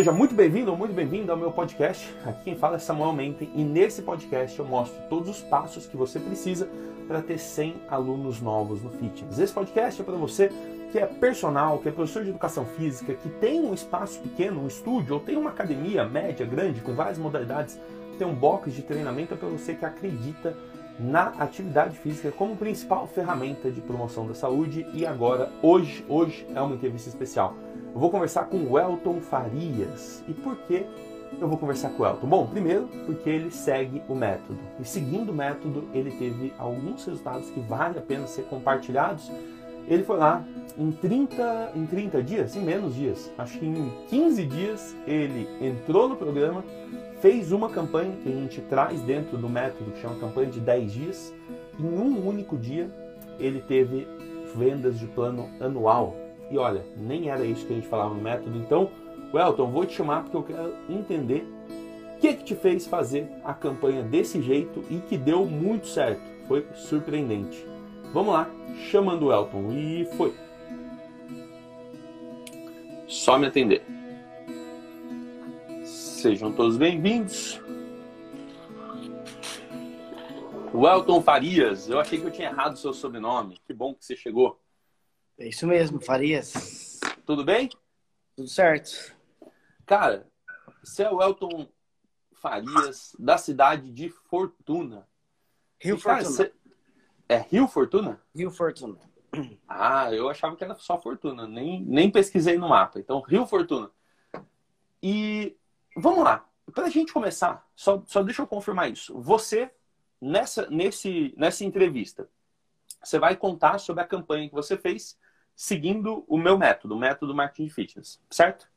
Seja muito bem-vindo ou muito bem-vindo ao meu podcast. Aqui quem fala é Samuel Menten e nesse podcast eu mostro todos os passos que você precisa para ter 100 alunos novos no fitness. Esse podcast é para você que é personal, que é professor de educação física, que tem um espaço pequeno, um estúdio, ou tem uma academia média, grande, com várias modalidades, tem um box de treinamento, é para você que acredita na atividade física como principal ferramenta de promoção da saúde. E agora, hoje, hoje é uma entrevista especial. Eu vou conversar com o Elton Farias. E por que eu vou conversar com o Elton? Bom, primeiro, porque ele segue o método. E seguindo o método, ele teve alguns resultados que vale a pena ser compartilhados. Ele foi lá em 30, em 30 dias, em menos dias, acho que em 15 dias, ele entrou no programa, fez uma campanha que a gente traz dentro do método, que chama campanha de 10 dias. Em um único dia, ele teve vendas de plano anual. E olha, nem era isso que a gente falava no método. Então, Welton, vou te chamar porque eu quero entender o que, que te fez fazer a campanha desse jeito e que deu muito certo. Foi surpreendente. Vamos lá, chamando o Elton. E foi. Só me atender. Sejam todos bem-vindos. Welton Farias, eu achei que eu tinha errado o seu sobrenome. Que bom que você chegou. É isso mesmo, Farias. Tudo bem? Tudo certo. Cara, você é o Welton Farias, da cidade de Fortuna. Rio e, cara, Fortuna. Você... É Rio Fortuna? Rio Fortuna. Ah, eu achava que era só Fortuna, nem, nem pesquisei no mapa. Então, Rio Fortuna. E vamos lá, para a gente começar, só, só deixa eu confirmar isso. Você, nessa, nesse, nessa entrevista, você vai contar sobre a campanha que você fez seguindo o meu método, o método marketing fitness, certo?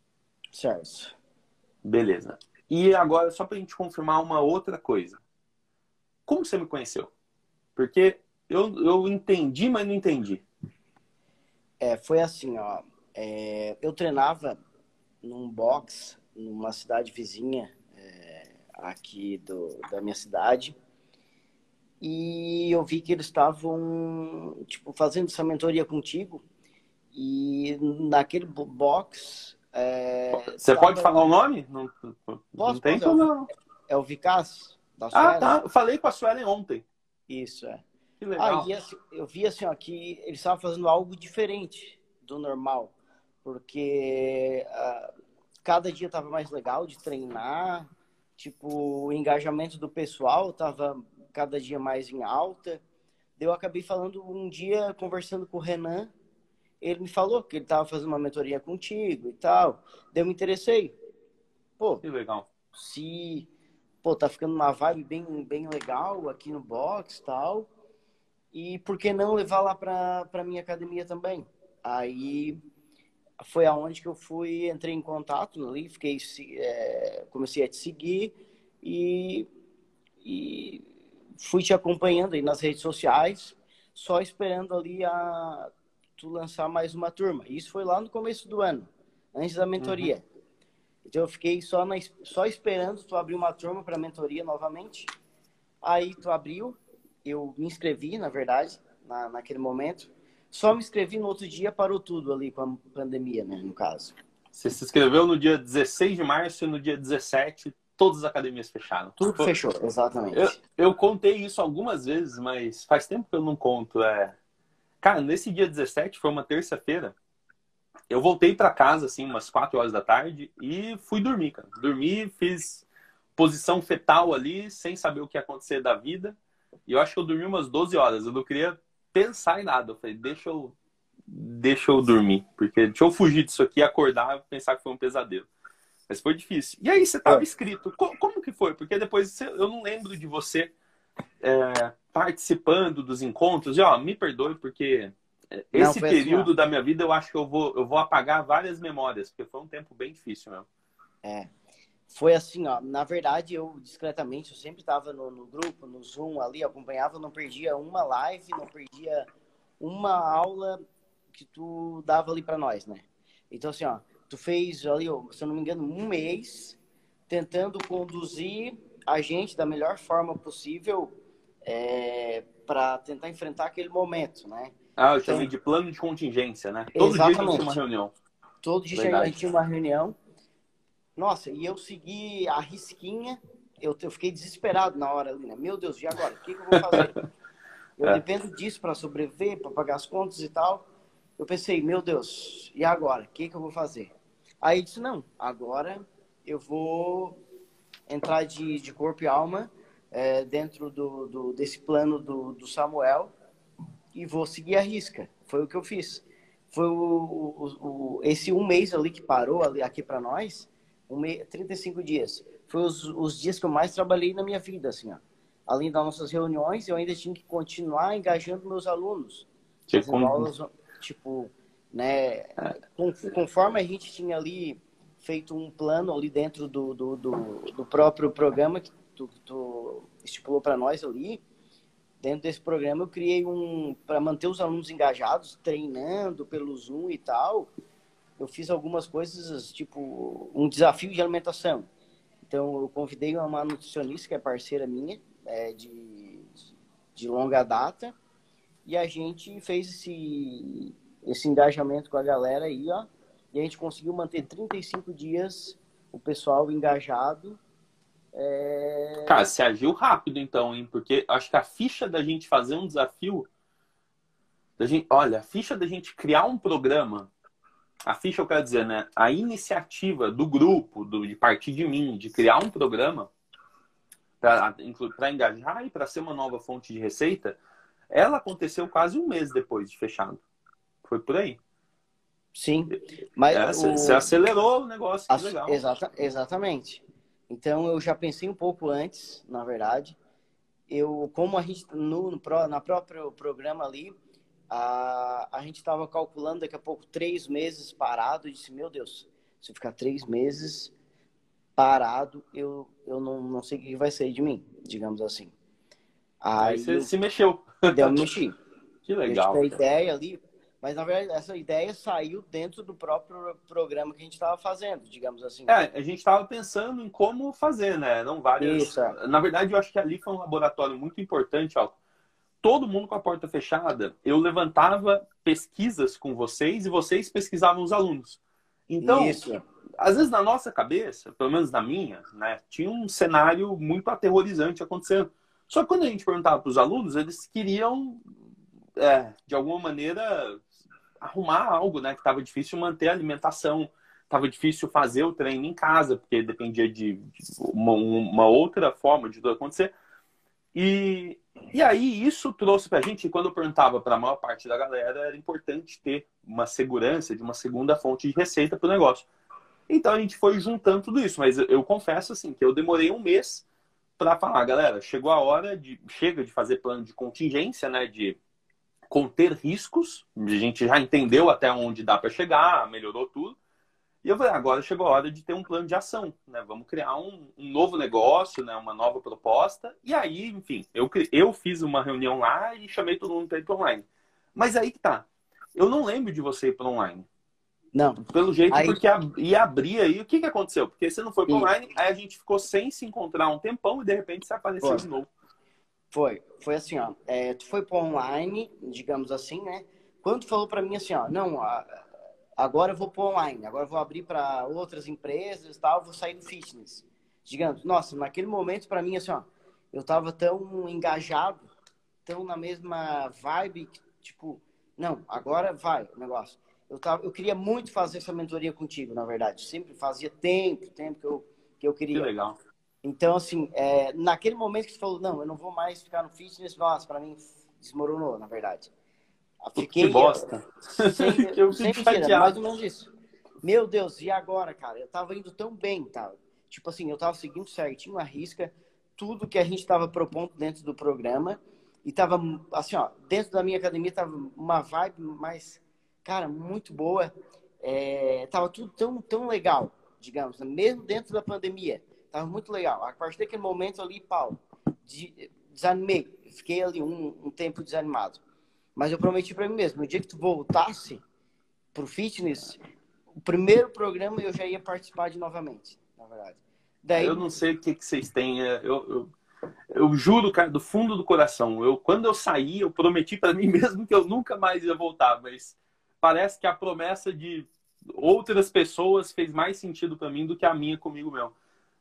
Certo. Beleza. E agora, só para a gente confirmar uma outra coisa. Como você me conheceu? Porque eu, eu entendi, mas não entendi. É, foi assim, ó. É, eu treinava num box numa cidade vizinha é, aqui do, da minha cidade. E eu vi que eles estavam tipo fazendo essa mentoria contigo. E naquele box é, você tava... pode falar o nome? Não, Posso, não tem como não. É o Vicas da ah tá. Eu falei com a Suelen ontem. Isso é. Que legal. Aí assim, eu vi assim ó, que eles estavam fazendo algo diferente do normal. Porque uh, cada dia estava mais legal de treinar, tipo, o engajamento do pessoal estava cada dia mais em alta. Eu acabei falando um dia, conversando com o Renan, ele me falou que ele estava fazendo uma mentoria contigo e tal. Daí eu me interessei. Pô, que legal. Se, pô, tá ficando uma vibe bem, bem legal aqui no box e tal. E por que não levar lá para pra minha academia também? Aí foi aonde que eu fui, entrei em contato ali, fiquei, é, comecei a te seguir e, e fui te acompanhando aí nas redes sociais, só esperando ali a tu lançar mais uma turma. Isso foi lá no começo do ano, antes da mentoria. Uhum. Então eu fiquei só, na, só esperando tu abrir uma turma para mentoria novamente. Aí tu abriu, eu me inscrevi, na verdade, na, naquele momento. Só me inscrevi no outro dia, parou tudo ali com a pandemia, né, no caso. Você se inscreveu no dia 16 de março e no dia 17 todas as academias fecharam. Tudo Pô, fechou, exatamente. Eu, eu, contei isso algumas vezes, mas faz tempo que eu não conto. É... Cara, nesse dia 17, foi uma terça-feira, eu voltei para casa, assim, umas 4 horas da tarde e fui dormir, cara. Dormi, fiz posição fetal ali, sem saber o que ia acontecer da vida. E eu acho que eu dormi umas 12 horas. Eu não queria pensar em nada. Eu falei, deixa eu, deixa eu dormir. Porque deixa eu fugir disso aqui, acordar e pensar que foi um pesadelo. Mas foi difícil. E aí você estava é. inscrito. Como, como, que foi? Porque depois você, eu não lembro de você é, participando dos encontros. E ó, me perdoe, porque esse não, período assim, da minha vida eu acho que eu vou, eu vou apagar várias memórias, porque foi um tempo bem difícil mesmo. É foi assim, ó. Na verdade, eu discretamente, eu sempre estava no, no, grupo, no Zoom ali, acompanhava, não perdia uma live, não perdia uma aula que tu dava ali para nós, né? Então, assim, ó, tu fez ali, se eu não me engano, um mês tentando conduzir a gente da melhor forma possível é, para tentar enfrentar aquele momento, né? Ah, eu então, chamei de plano de contingência, né? Todo exatamente. dia tinha uma reunião. Todo dia Verdade. a gente tinha uma reunião Nossa, e eu segui a risquinha, eu, eu fiquei desesperado na hora ali, né? Meu Deus, e agora? O que, que eu vou fazer? Eu é. dependo disso para sobreviver, para pagar as contas e tal. Eu pensei, meu Deus, e agora? O que, que eu vou fazer? Aí disse, não, agora eu vou entrar de, de corpo e alma é, dentro do, do, desse plano do, do Samuel e vou seguir a risca. Foi o que eu fiz. Foi o, o, o esse um mês ali que parou ali, aqui para nós, um mês, 35 dias. Foi os, os dias que eu mais trabalhei na minha vida, assim, ó. Além das nossas reuniões, eu ainda tinha que continuar engajando meus alunos. Tipo, aulas, tipo né, conforme a gente tinha ali feito um plano ali dentro do, do, do, do próprio programa que tu, tu estipulou para nós ali, dentro desse programa eu criei um para manter os alunos engajados, treinando pelo Zoom e tal. Eu fiz algumas coisas, tipo um desafio de alimentação. Então eu convidei uma nutricionista que é parceira minha, é, de, de longa data, e a gente fez esse, esse engajamento com a galera aí, ó. E a gente conseguiu manter 35 dias o pessoal engajado é... Cara, você agiu rápido então, hein? Porque acho que a ficha da gente fazer um desafio. Da gente, olha, a ficha da gente criar um programa. A ficha, eu quero dizer, né? A iniciativa do grupo, do, de partir de mim, de criar um programa para engajar e para ser uma nova fonte de receita, ela aconteceu quase um mês depois de fechado. Foi por aí. Sim. Mas é, o... Você acelerou o negócio, que legal. Exata, exatamente. Então eu já pensei um pouco antes, na verdade. Eu, como a gente no, no na próprio programa ali, a, a gente estava calculando daqui a pouco três meses parado. E disse, meu Deus, se eu ficar três meses parado, eu, eu não, não sei o que vai sair de mim, digamos assim. Aí, Aí você eu, se mexeu. Deu me mexi. Que legal. a ideia ali, mas, na verdade, essa ideia saiu dentro do próprio programa que a gente estava fazendo, digamos assim. É, a gente estava pensando em como fazer, né? Não várias. Isso. É. Na verdade, eu acho que ali foi um laboratório muito importante, ó. Todo mundo com a porta fechada, eu levantava pesquisas com vocês e vocês pesquisavam os alunos. Então, Isso. às vezes na nossa cabeça, pelo menos na minha, né, tinha um cenário muito aterrorizante acontecendo. Só que quando a gente perguntava para os alunos, eles queriam, é, de alguma maneira, arrumar algo, né? Que estava difícil manter a alimentação, estava difícil fazer o treino em casa, porque dependia de, uma, uma, outra forma de tudo acontecer. E, e aí isso trouxe para a gente, quando eu perguntava para a maior parte da galera, era importante ter uma segurança de uma segunda fonte de receita para o negócio. Então a gente foi juntando tudo isso, mas eu, confesso assim que eu demorei um mês para falar, galera, chegou a hora de chega de fazer plano de contingência, né, de conter riscos. A gente já entendeu até onde dá para chegar, melhorou tudo. E eu falei, agora chegou a hora de ter um plano de ação, né? Vamos criar um, um novo negócio, né? Uma nova proposta. E aí, enfim, eu, eu fiz uma reunião lá e chamei todo mundo para ir para online. Mas aí que tá. Eu não lembro de você ir para online. Não. Pelo jeito, aí... porque ia abrir aí. O que, que aconteceu? Porque você não foi para online, aí a gente ficou sem se encontrar um tempão e de repente você apareceu Pô. de novo. Foi, foi assim, ó. É, tu foi para online, digamos assim, né? Quando tu falou para mim assim, ó, não, agora eu vou para online, agora eu vou abrir para outras empresas, tal, vou sair do fitness. Digamos, nossa, naquele momento para mim assim, ó, eu tava tão engajado, tão na mesma vibe, tipo, não, agora vai o negócio. Eu tava, eu queria muito fazer essa mentoria contigo, na verdade. Sempre fazia tempo, tempo que eu que eu queria. Que legal. Então, assim, é, naquele momento que você falou, não, eu não vou mais ficar no fitness, nossa, para mim desmoronou, na verdade. Fiquei, que bosta. Sem, que eu sem mentira, mais ou menos isso. Meu Deus, e agora, cara? Eu tava indo tão bem, tá? Tipo assim, eu tava seguindo certinho a risca, tudo que a gente tava propondo dentro do programa. E tava, assim, ó, dentro da minha academia tava uma vibe mais, cara, muito boa. É, tava tudo tão, tão legal, digamos, mesmo dentro da pandemia. Tava muito legal. A partir daquele momento ali, pau, de, desanimei. Fiquei ali um, um tempo desanimado. Mas eu prometi para mim mesmo, no dia que tu voltasse pro fitness, o primeiro programa eu já ia participar de novamente, na verdade. Daí... Eu não sei o que, que vocês têm. É, eu, eu, eu juro, cara, do fundo do coração. Eu, quando eu saí, eu prometi para mim mesmo que eu nunca mais ia voltar, mas parece que a promessa de outras pessoas fez mais sentido para mim do que a minha comigo mesmo.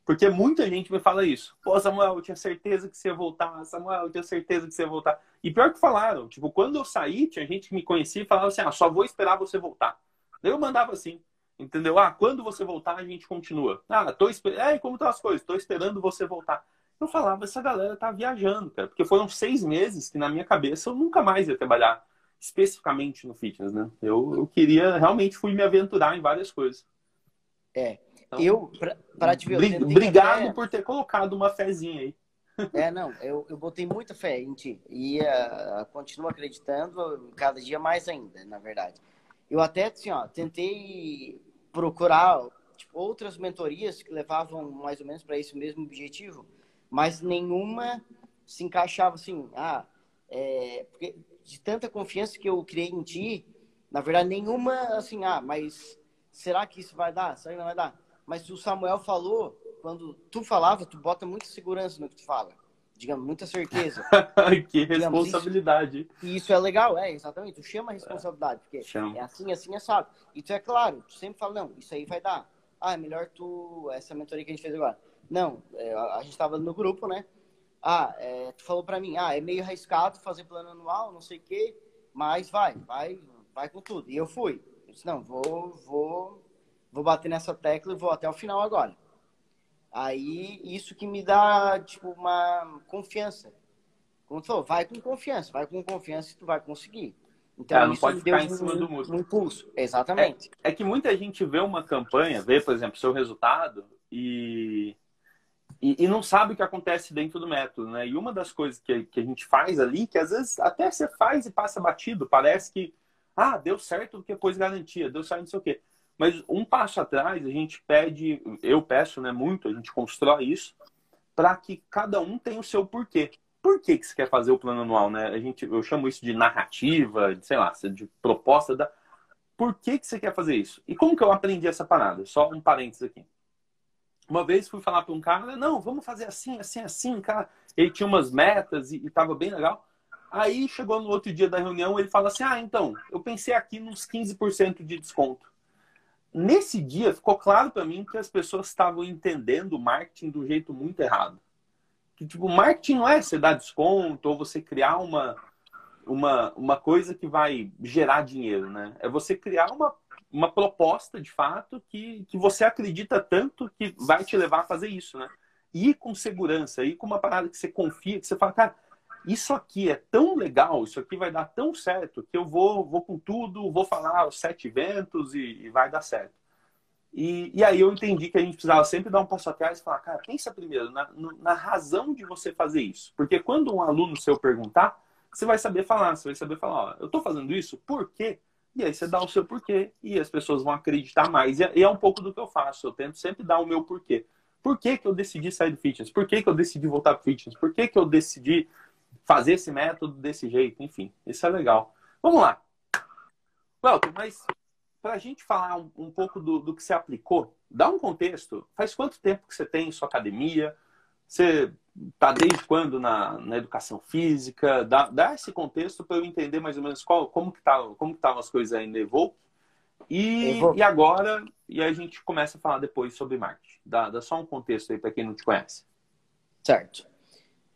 Porque muita gente me fala isso. Pô, Samuel, eu tinha certeza que você ia voltar. Samuel, eu tinha certeza que você ia voltar. E pior que falaram, tipo, quando eu saí, tinha gente que me conhecia e falava assim, ah, só vou esperar você voltar. Eu mandava assim, entendeu? Ah, quando você voltar, a gente continua. Ah, tô esperando. É, como estão as coisas? Tô esperando você voltar. Eu falava, essa galera tá viajando, cara. Porque foram seis meses que na minha cabeça eu nunca mais ia trabalhar especificamente no fitness, né? Eu, eu queria, realmente fui me aventurar em várias coisas. É. Então, eu, pra, pra te ver, eu Obrigado até... por ter colocado uma fezinha aí. É, não, eu, eu botei muita fé em ti. E uh, continuo acreditando cada dia mais ainda, na verdade. Eu até, assim, ó, tentei procurar tipo, outras mentorias que levavam mais ou menos para esse mesmo objetivo, mas nenhuma se encaixava assim, ah, é, porque de tanta confiança que eu criei em ti, na verdade, nenhuma assim, ah, mas será que isso vai dar? Será que não vai dar? Mas o Samuel falou, quando tu falava, tu bota muita segurança no que tu fala. Digamos, muita certeza. que responsabilidade. Digamos, isso, e isso é legal, é, exatamente. Tu chama a responsabilidade, porque chama. é assim, assim, é sabe. E tu é claro, tu sempre fala, não, isso aí vai dar. Ah, é melhor tu, essa mentoria que a gente fez agora. Não, é, a gente estava no grupo, né? Ah, é, tu falou para mim, ah, é meio arriscado fazer plano anual, não sei o quê, mas vai, vai, vai com tudo. E eu fui. Eu disse, não, vou, vou, vou bater nessa tecla e vou até o final agora. Aí, isso que me dá, tipo, uma confiança. Como tu falou, vai com confiança, vai com confiança e tu vai conseguir. Então, é, não pode ficar em cima um, do muro. Um impulso, exatamente. É, é, que muita gente vê uma campanha, vê, por exemplo, seu resultado e e, e, não sabe o que acontece dentro do método, né? E uma das coisas que, que a gente faz ali, que às vezes até você faz e passa batido, parece que, ah, deu certo porque pôs garantia, deu certo não sei o quê. Mas um passo atrás, a gente pede, eu peço, né, muito, a gente constrói isso, para que cada um tenha o seu porquê. Por que, que você quer fazer o plano anual, né? A gente, eu chamo isso de narrativa, de, sei lá, de proposta da. Por que, que você quer fazer isso? E como que eu aprendi essa parada? Só um parênteses aqui. Uma vez fui falar para um cara, não, vamos fazer assim, assim, assim, cara. Ele tinha umas metas e, estava bem legal. Aí chegou no outro dia da reunião, ele fala assim: Ah, então, eu pensei aqui nos 15% de desconto. Nesse dia ficou claro para mim que as pessoas estavam entendendo o marketing do jeito muito errado. Que tipo, marketing não é você dar desconto ou você criar uma, uma, uma coisa que vai gerar dinheiro, né? É você criar uma uma proposta, de fato, que, que você acredita tanto que vai te levar a fazer isso, né? E com segurança, e com uma parada que você confia, que você fala, cara, isso aqui é tão legal, isso aqui vai dar tão certo, que eu vou, vou com tudo, vou falar os sete eventos e, e vai dar certo. E, e, aí eu entendi que a gente precisava sempre dar um passo atrás e falar, cara, pensa primeiro na, na razão de você fazer isso. Porque quando um aluno seu perguntar, você vai saber falar, você vai saber falar, ó, eu estou fazendo isso por quê? E aí você dá o seu porquê e as pessoas vão acreditar mais. É, e é um pouco do que eu faço. Eu tento sempre dar o meu porquê. Por que, que eu decidi sair do fitness? Por que, que eu decidi voltar para fitness? Por que, que eu decidi fazer esse método desse jeito? Enfim, isso é legal. Vamos lá. Welton, mas para a gente falar um, um pouco do, do, que você aplicou, dá um contexto. Faz quanto tempo que você tem em sua academia? Você está desde quando na, na educação física? Dá, dá esse contexto para eu entender mais ou menos qual, como que tá, como estavam as coisas aí no Evoke. E, e agora, e a gente começa a falar depois sobre marketing. Dá, dá só um contexto aí para quem não te conhece. Certo.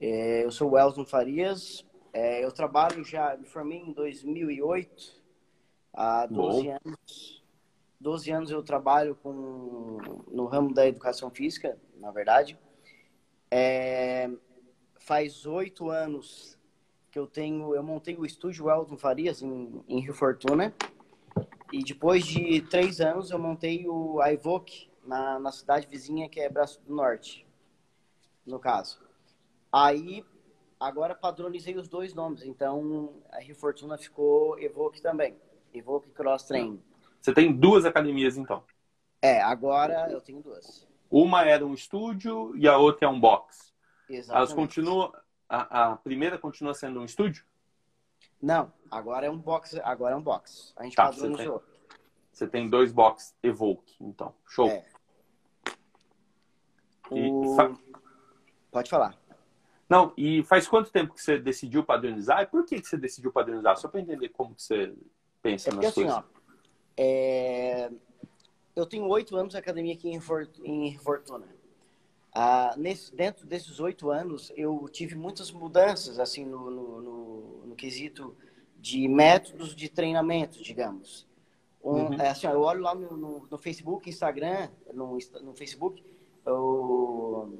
É, eu sou o Elson Farias. É, eu trabalho já, me formei em 2008. Há 12 Bom. anos. 12 anos eu trabalho com, no ramo da educação física, na verdade. É, faz oito anos que eu tenho, eu montei o estúdio Elton Farias em, em Rio Fortuna. E depois de três anos eu montei o iVoke na, na cidade vizinha que é Braço do Norte, no caso. Aí agora padronizei os dois nomes, então a Rio Fortuna ficou Evoque também, Evoque Cross Training. Você tem duas academias então? É, agora eu tenho duas. Uma era um estúdio e a outra é um box. Exatamente. Elas continuam. A, a primeira continua sendo um estúdio? Não, agora é um box. Agora é um box. A gente tá, padronizou. Você tem, você tem dois box Evoke, então. Show. É. O... fa... Pode falar. Não, e faz quanto tempo que você decidiu padronizar? E por que, que você decidiu padronizar? Só para entender como que você pensa é porque, nas assim, coisas. Ó, é eu tenho oito anos de academia aqui em, em Fortuna. Ah, nesse, dentro desses oito anos, eu tive muitas mudanças, assim, no, no, no, no quesito de métodos de treinamento, digamos. Um, uhum. é, assim, eu olho lá no, no, no Facebook, Instagram, no, no Facebook, eu,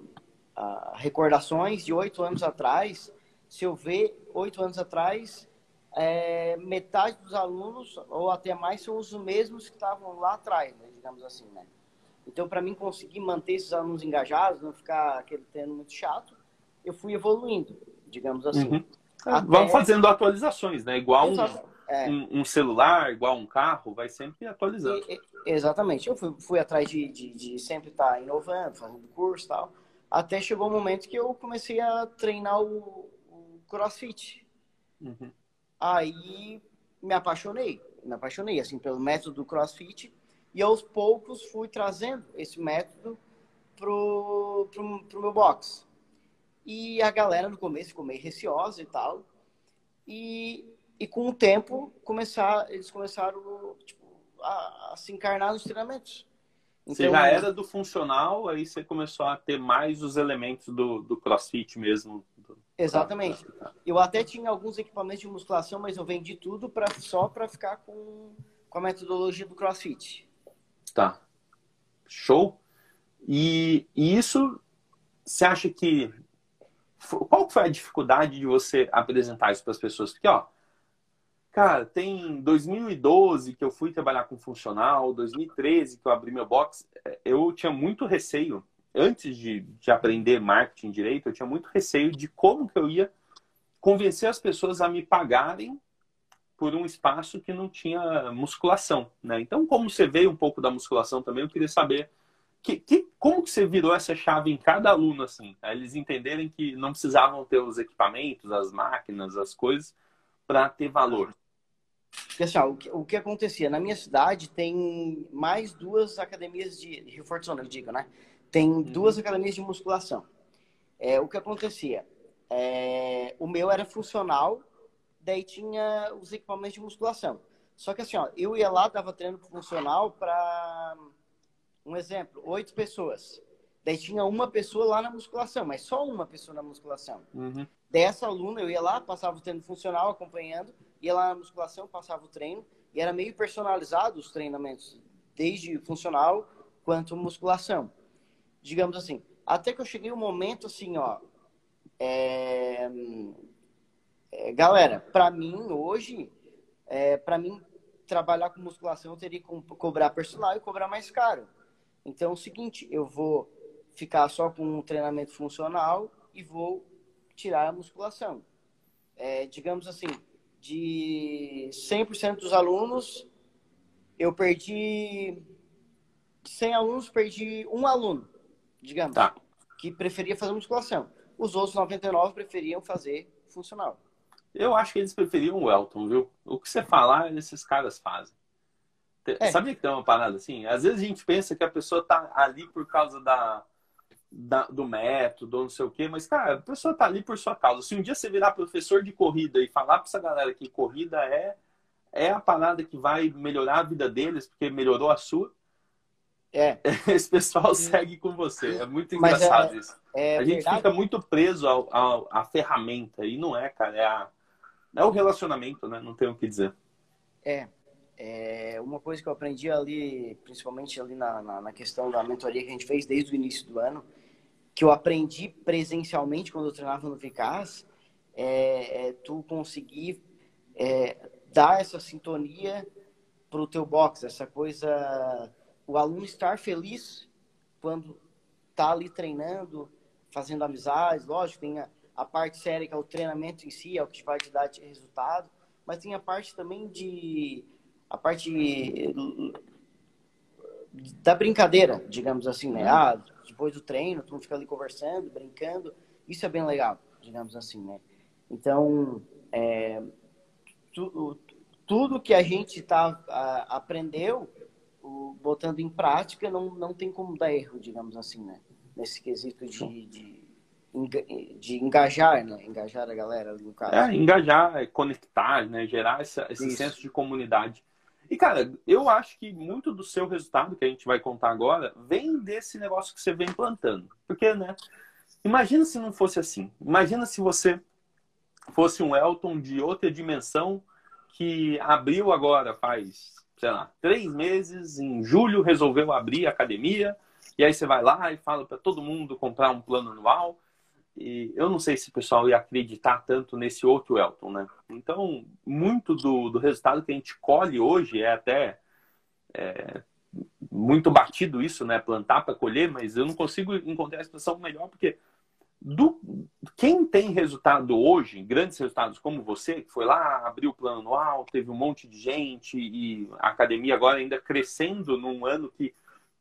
recordações de oito anos atrás. Se eu ver oito anos atrás, é, metade dos alunos, ou até mais, são os mesmos que estavam lá atrás, né, digamos assim, né? Então, para mim conseguir manter esses alunos engajados, não ficar aquele treino muito chato, eu fui evoluindo, digamos assim. Uhum. Até... Vamos fazendo atualizações, né? Igual um, é. um, um, celular, igual um carro, vai sempre atualizando. E, exatamente. Eu fui, fui atrás de, de, de, sempre estar tá inovando, fazendo curso e tal. Até chegou o um momento que eu comecei a treinar o, o crossfit. Uhum. Aí me apaixonei, me apaixonei assim pelo método do CrossFit e aos poucos fui trazendo esse método pro, pro, pro meu box. E a galera no começo ficou meio receosa e tal. E, e com o tempo começar, eles começaram tipo, a, a se encarnar nos treinamentos. Então, você já era do funcional, aí você começou a ter mais os elementos do, do crossfit mesmo. Exatamente. Eu até tinha alguns equipamentos de musculação, mas eu vendi tudo pra, só para ficar com, com a metodologia do crossfit. Tá. Show. E, e isso, você acha que. Qual foi a dificuldade de você apresentar isso para as pessoas? Porque, ó, Cara, tem 2012 que eu fui trabalhar com funcional, 2013 que eu abri meu box. É, eu tinha muito receio, antes de, de aprender marketing direito, eu tinha muito receio de como que eu ia convencer as pessoas a me pagarem por um espaço que não tinha musculação, né? Então, como você veio um pouco da musculação também, eu queria saber que, que, como que você virou essa chave em cada aluno, assim, eles entenderem que não precisavam ter os equipamentos, as máquinas, as coisas para ter valor. Porque assim, ó, o, que, o que acontecia? Na minha cidade tem mais duas academias de, de reforço, eu digo, né? Tem uhum. duas academias de musculação. É, o que acontecia? É, o meu era funcional, daí tinha os equipamentos de musculação. Só que assim, ó, eu ia lá, dava treino funcional para, um exemplo, oito pessoas. Daí tinha uma pessoa lá na musculação, mas só uma pessoa na musculação. Uhum. Dessa aluna, eu ia lá, passava o treino funcional acompanhando, ia lá na musculação, passava o treino, e era meio personalizado os treinamentos, desde funcional quanto musculação. Digamos assim, até que eu cheguei um momento assim, ó, é... É, galera, para mim hoje, é, para mim trabalhar com musculação eu teria que cobrar personal e cobrar mais caro. Então é o seguinte, eu vou ficar só com um treinamento funcional e vou tirar a musculação. É, digamos assim, de 100% dos alunos, eu perdi 100 alunos, perdi um aluno, digamos, tá. que preferia fazer musculação. Os outros 99 preferiam fazer funcional. Eu acho que eles preferiam o Elton, viu? O que você falar, esses caras fazem. É. Sabia que tem uma parada assim? Às vezes a gente pensa que a pessoa tá ali por causa da, da, do método, não sei o quê, mas, cara, a pessoa tá ali por sua causa. Se um dia você virar professor de corrida e falar pra essa galera que corrida é, é a parada que vai melhorar a vida deles, porque melhorou a sua, é. esse pessoal segue com você. É muito engraçado é, isso. É a gente verdade. fica muito preso ao, ao, à ferramenta, e não é, cara, é, a, é o relacionamento, né? Não tenho o que dizer. É. É, uma coisa que eu aprendi ali, principalmente ali na, na, na, questão da mentoria que a gente fez desde o início do ano, que eu aprendi presencialmente quando eu treinava no Vicaz, é, é tu conseguir é, dar essa sintonia para o teu box, essa coisa, o aluno estar feliz quando tá ali treinando, fazendo amizades, lógico, tem a, a parte séria que é o treinamento em si, é o que vai te dar resultado, mas tem a parte também de a parte da brincadeira, digamos assim, né? Uhum. Ah, depois do treino, tu fica ali conversando, brincando, isso é bem legal, digamos assim, né? Então, é, tu, tudo que a gente tá, a, aprendeu, o, botando em prática, não, não tem como dar erro, digamos assim, né? Nesse quesito de, de de engajar, né? Engajar a galera no caso. É, engajar, conectar, né? Gerar essa, esse Isso. senso de comunidade. E, cara, eu acho que muito do seu resultado, que a gente vai contar agora, vem desse negócio que você vem plantando. Porque, né? Imagina se não fosse assim. Imagina se você fosse um Elton de outra dimensão que abriu agora faz, sei lá, três meses, em julho resolveu abrir a academia, e aí você vai lá e fala para todo mundo comprar um plano anual. E eu não sei se o pessoal ia acreditar tanto nesse outro Elton, né? Então, muito do, do resultado que a gente colhe hoje é até é, muito batido isso, né? Plantar para colher, mas eu não consigo encontrar a expressão melhor, porque do, quem tem resultado hoje, grandes resultados como você, que foi lá, abriu o plano anual, teve um monte de gente e a academia agora ainda crescendo num ano que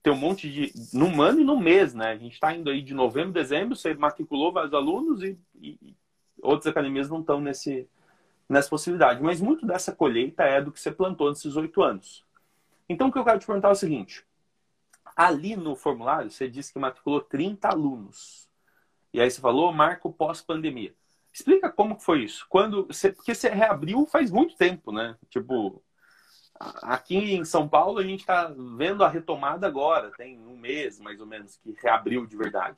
tem um monte de. num ano e num mês, né? A gente está indo aí de novembro, dezembro, você matriculou vários alunos e, e outras academias não estão nesse, nessa possibilidade. Mas muito dessa colheita é do que você plantou nesses oito anos. Então, o que eu quero te perguntar é o seguinte: ali no formulário, você disse que matriculou 30 alunos. E aí você falou marco pós-pandemia. Explica como foi isso. Quando você, porque você reabriu faz muito tempo, né? Tipo, Aqui em São Paulo a gente está vendo a retomada agora, tem um mês mais ou menos que reabriu de verdade.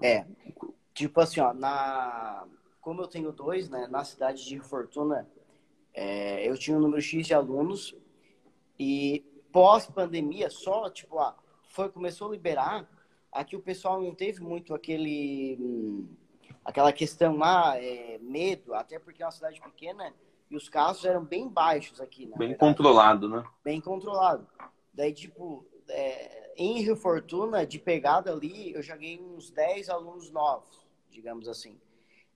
É, tipo assim, ó, na... como eu tenho dois, né, na cidade de Fortuna, é, eu tinha um número X de alunos e pós-pandemia, só, tipo, ah, foi, começou a liberar, aqui o pessoal não teve muito aquele, hum, aquela questão lá, é, medo, até porque é uma cidade pequena, e os casos eram bem baixos aqui, Bem verdade. controlado, né? Bem controlado. Daí, tipo, é, em Rio Fortuna, de pegada ali, eu já ganhei uns 10 alunos novos, digamos assim.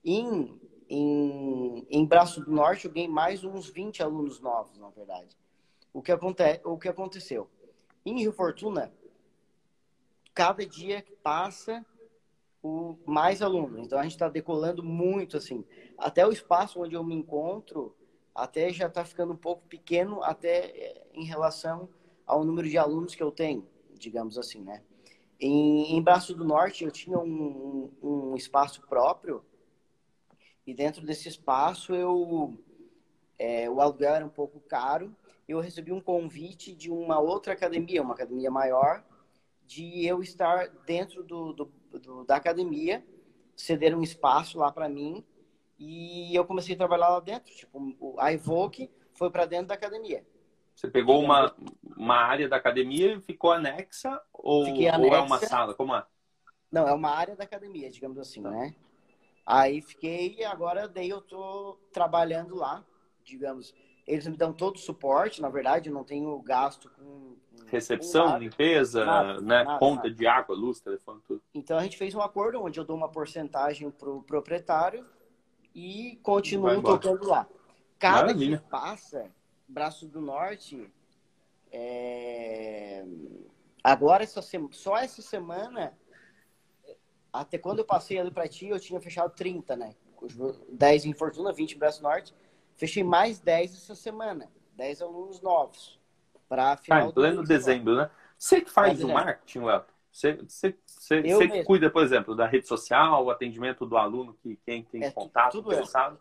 Em, em, em Braço do Norte, eu ganhei mais uns 20 alunos novos, na verdade. O que, acontece, o que aconteceu? Em Rio Fortuna, cada dia que passa, o mais alunos. Então, a gente está decolando muito, assim. Até o espaço onde eu me encontro até já está ficando um pouco pequeno até eh, em relação ao número de alunos que eu tenho, digamos assim, né? Em, em Braço do Norte eu tinha um, um, espaço próprio e dentro desse espaço eu é, o aluguel era um pouco caro. Eu recebi um convite de uma outra academia, uma academia maior, de eu estar dentro do, do, do da academia, ceder um espaço lá para mim e eu comecei a trabalhar lá dentro. Tipo, a Evoque foi para dentro da academia. Você pegou uma, uma área da academia e ficou anexa ou, anexa. ou é uma sala? Como é? Não, é uma área da academia, digamos assim, tá. né? Aí fiquei e agora daí eu tô trabalhando lá, digamos. Eles me dão todo o suporte, na verdade, eu não tenho gasto com. com Recepção, com limpeza, nada, né? Nada, conta de água, luz, telefone, tudo. Então a gente fez um acordo onde eu dou uma porcentagem pro proprietário e continuo tocando lá. Cada Maravilha. que passa, Braço do Norte, é... agora essa sema... só essa semana, até quando eu passei ali para ti, eu tinha fechado 30, né? 10 em Fortuna, 20 em Braço Norte. Fechei mais 10 essa semana. 10 alunos novos. Para final ah, em pleno dezembro, né? Você que faz o marketing, Léo? Você, você, você, você cuida, por exemplo, da rede social, o atendimento do aluno, que quem tem é, contato, tudo interessado?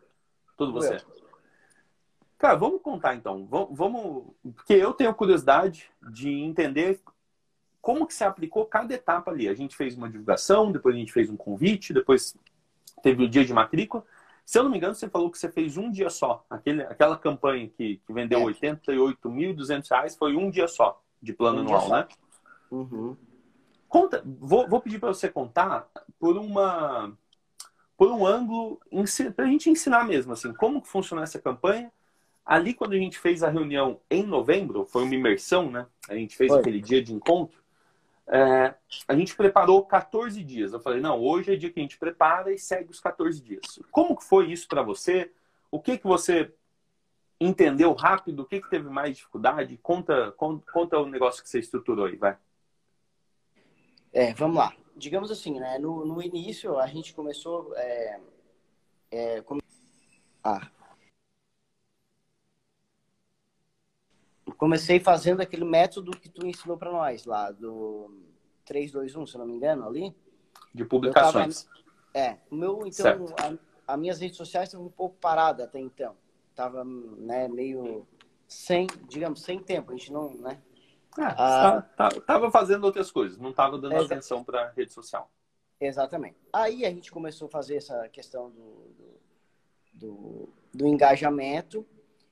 Tudo, tudo você. Eu. Cara, vamos contar então. Vamos, porque eu tenho curiosidade de entender como que se aplicou cada etapa ali. A gente fez uma divulgação, depois a gente fez um convite, depois teve o dia de matrícula. Se eu não me engano, você falou que você fez um dia só. Aquele, aquela campanha que, que vendeu é. 88.200 reais foi um dia só de plano um anual, né? Uhum. Conta, vou, vou pedir para você contar por uma por um ângulo para a gente ensinar mesmo assim como que funciona essa campanha. Ali quando a gente fez a reunião em novembro, foi uma imersão, né? A gente fez foi. aquele dia de encontro. É, a gente preparou 14 dias. Eu falei, não, hoje é dia que a gente prepara e segue os 14 dias. Como que foi isso para você? O que que você entendeu rápido? O que que teve mais dificuldade? Conta, conta, conta o negócio que você estruturou aí, vai. É, vamos lá. Digamos assim, né? No, no início a gente começou. É, é, come... ah. Comecei fazendo aquele método que tu ensinou para nós lá, do 321, se não me engano, ali. De publicações. Tava, é, o meu, então, as minhas redes sociais estavam um pouco paradas até então. Tava, né, meio sem, digamos, sem tempo. A gente não, né? Ah, ah, tá, tá, tava fazendo outras coisas, não tava dando é, atenção para rede social. Exatamente. Aí a gente começou a fazer essa questão do, do, do, do engajamento.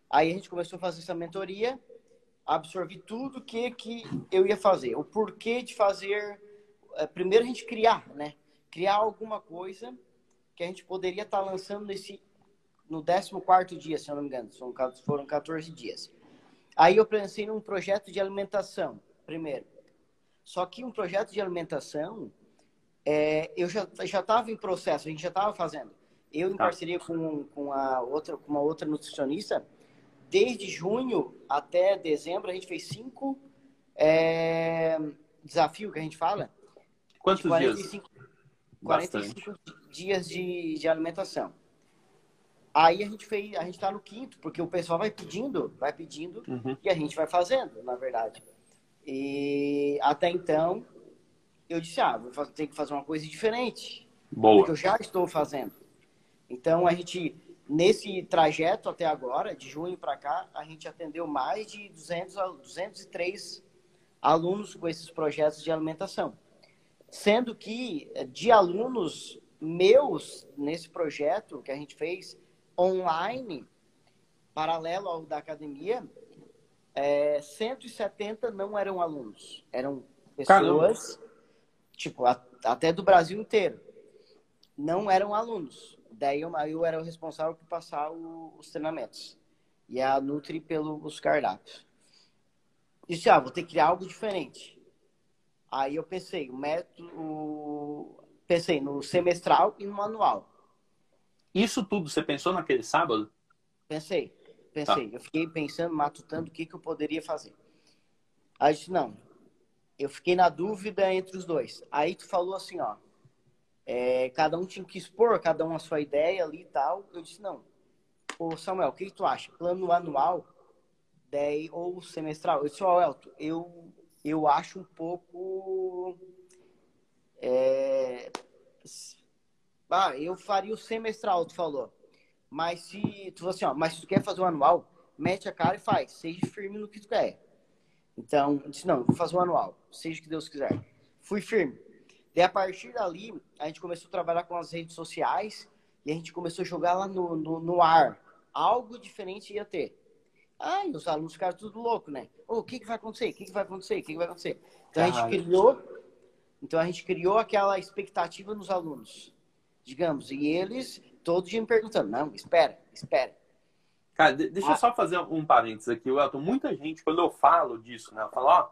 Aí a gente começou a fazer essa mentoria, absorvi tudo que, que eu ia fazer. O porquê de fazer. Eh, primeiro a gente criar, né? Criar alguma coisa que a gente poderia estar tá lançando nesse no 14 dia, se eu não me engano. Foram 14 dias. Aí eu pensei num projeto de alimentação, primeiro. Só que um projeto de alimentação, é, eu já estava em processo, a gente já estava fazendo. Eu, em tá. parceria com, com, a outra, com uma outra nutricionista, desde junho até dezembro, a gente fez cinco é, desafios que a gente fala. Quantos 45, dias? 45 dias de, de alimentação. Aí a gente fez, a gente tá no quinto, porque o pessoal vai pedindo, vai pedindo uhum. e a gente vai fazendo, na verdade. E até então eu disse, ah, vou ter que fazer uma coisa diferente. Boa. Porque eu já estou fazendo. Então a gente nesse trajeto até agora, de junho para cá, a gente atendeu mais de 200 a 203 alunos com esses projetos de alimentação. Sendo que de alunos meus nesse projeto que a gente fez, online, paralelo ao da academia, é, 170 não eram alunos, eram pessoas, Caramba. tipo, a, até do Brasil inteiro, não eram alunos. Daí eu, eu era o responsável por passar o, os treinamentos. E a Nutri pelos cardápios. Disse, ah, vou ter que criar algo diferente. Aí eu pensei, o método, pensei no semestral e no manual. Isso tudo você pensou naquele sábado? Pensei, pensei. Tá. Eu fiquei pensando, matutando o que, que eu poderia fazer. Aí disse, não. Eu fiquei na dúvida entre os dois. Aí tu falou assim, ó. É, cada um tinha que expor, cada um a sua ideia ali e tal. Eu disse, não. Ô Samuel, o que, que tu acha? Plano anual daí, ou semestral? Eu disse, ó, oh, Elton, eu, eu acho um pouco... É, ah, eu faria o semestral, tu falou. Mas se tu assim, ó, mas se tu quer fazer o anual, mete a cara e faz. Seja firme no que tu quer. Então, eu disse, não, vou fazer o anual. Seja o que Deus quiser. Fui firme. E a partir dali, a gente começou a trabalhar com as redes sociais e a gente começou a jogar lá no, no, no ar. Algo diferente ia ter. Ah, e os alunos ficaram tudo louco, né? Oh, o que, que vai acontecer? O que, que vai acontecer? O que, que vai acontecer? Então a gente criou, então a gente criou aquela expectativa nos alunos digamos, e eles todo dia me perguntando, não, espera, espera. Cara, deixa ah. eu só fazer um parênteses aqui, Elton. Muita gente, quando eu falo disso, né, eu falo, ó,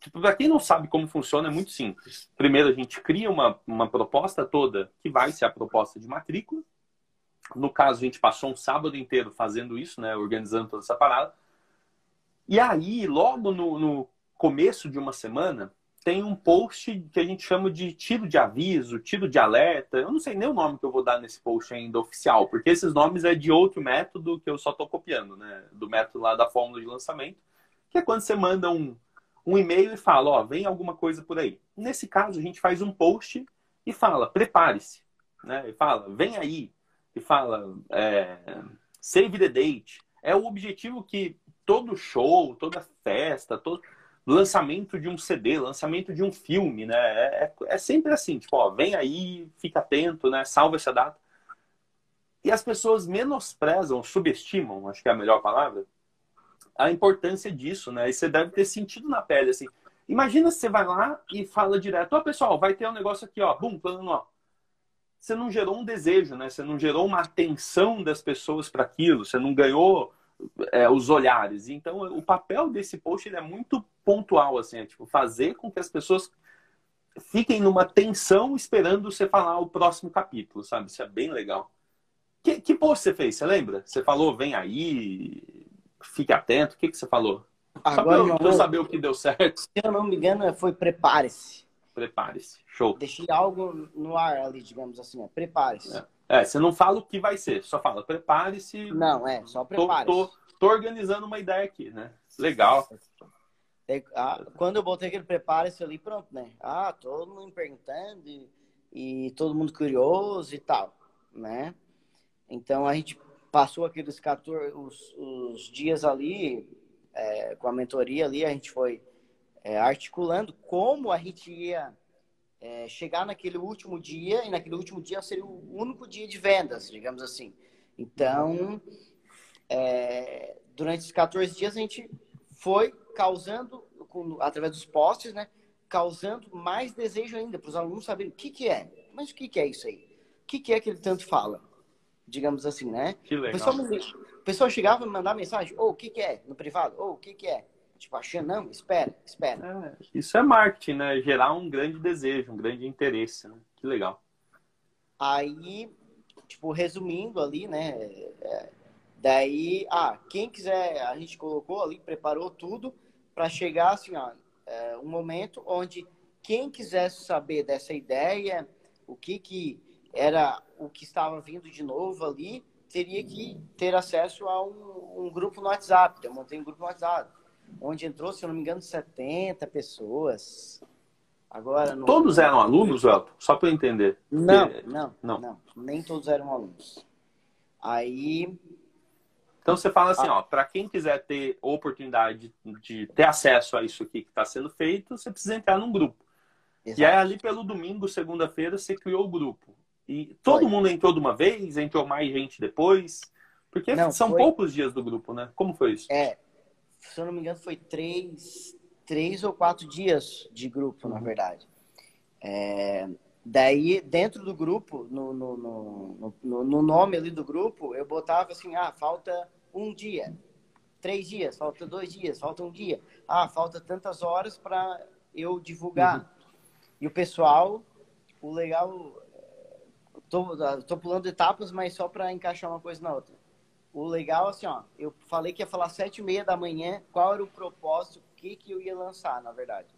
tipo, pra quem não sabe como funciona, é muito simples. Primeiro, a gente cria uma, uma proposta toda, que vai ser a proposta de matrícula. No caso, a gente passou um sábado inteiro fazendo isso, né, organizando toda essa parada. E aí, logo no, no começo de uma semana, tem um post que a gente chama de tiro de aviso, tiro de alerta. Eu não sei nem o nome que eu vou dar nesse post ainda oficial, porque esses nomes é de outro método que eu só estou copiando, né? Do método lá da fórmula de lançamento, que é quando você manda um, um e-mail e fala, ó, vem alguma coisa por aí. Nesse caso, a gente faz um post e fala, prepare-se, né? E fala, vem aí. E fala, é, save the date. É o objetivo que todo show, toda festa, todo lançamento de um CD, lançamento de um filme, né? É, é, é sempre assim, tipo, ó, vem aí, fica atento, né? Salva essa data. E as pessoas menosprezam, subestimam, acho que é a melhor palavra, a importância disso, né? E você deve ter sentido na pele, assim. Imagina se você vai lá e fala direto, ó, pessoal, vai ter um negócio aqui, ó, bum, plano, ó. Você não gerou um desejo, né? Você não gerou uma atenção das pessoas para aquilo, você não ganhou é, os olhares. Então, o papel desse post é muito pontual, assim, é, tipo, fazer com que as pessoas fiquem numa tensão esperando você falar o próximo capítulo, sabe? Isso é bem legal. Que, que post você fez? Você lembra? Você falou, vem aí, fique atento. O que, que você falou? Agora, Só pra eu, eu saber o que deu certo. Se eu não me engano, foi prepare-se. Prepare-se. Show. Deixei algo no ar ali, digamos assim. Prepare-se. É. É, você não fala o que vai ser, só fala prepare-se. Não, é, só prepare-se. Tô, tô, tô, organizando uma ideia aqui, né? Legal. Ah, quando eu botei aquele prepare-se ali, pronto, né? Ah, todo mundo perguntando e, e, todo mundo curioso e tal, né? Então a gente passou aqueles 14, os, os dias ali, é, com a mentoria ali, a gente foi é, articulando como a gente ia é, chegar naquele último dia, e naquele último dia seria o único dia de vendas, digamos assim. Então, é, durante esses 14 dias, a gente foi causando, com, através dos posts, né, causando mais desejo ainda para os alunos saberem o que, que é. Mas o que, que é isso aí? O que, que é que ele tanto fala? digamos assim, né? Que legal. O pessoal, o pessoal chegava a me mandar mensagem, ou oh, o que que é? No privado, ou oh, o que que é? Tipo, achando, não, espera, espera. É, isso é marketing, né? Gerar um grande desejo, um grande interesse, né? Que legal. Aí, tipo, resumindo ali, né? É, daí, ah, quem quiser, a gente colocou ali, preparou tudo para chegar, assim, ó, é, um momento onde quem quisesse saber dessa ideia, o que que era o que estava vindo de novo ali teria que ter acesso a um, um grupo no WhatsApp. Eu montei um grupo no WhatsApp, onde entrou, se eu não me engano, 70 pessoas. Agora, no... Todos eram alunos, Elton? Só para eu entender. Não, não, não, não, Nem todos eram alunos. Aí. Então você fala assim, ah. ó, para quem quiser ter oportunidade de ter acesso a isso aqui que está sendo feito, você precisa entrar num grupo. Exato. E aí ali pelo domingo, segunda-feira, você criou o grupo. E todo foi. mundo entrou de uma vez? Entrou mais gente depois? Porque não, são foi... poucos dias do grupo, né? Como foi isso? É, se eu não me engano, foi três, três ou quatro dias de grupo, uhum. na verdade. É, daí, dentro do grupo, no, no, no, no, nome ali do grupo, eu botava assim, ah, falta um dia, três dias, falta dois dias, falta um dia. Ah, falta tantas horas para eu divulgar. Uhum. E o pessoal, o legal Tô, tô pulando etapas, mas só para encaixar uma coisa na outra. O legal, assim, ó, eu falei que ia falar sete e meia da manhã, qual era o propósito, o que, que eu ia lançar, na verdade.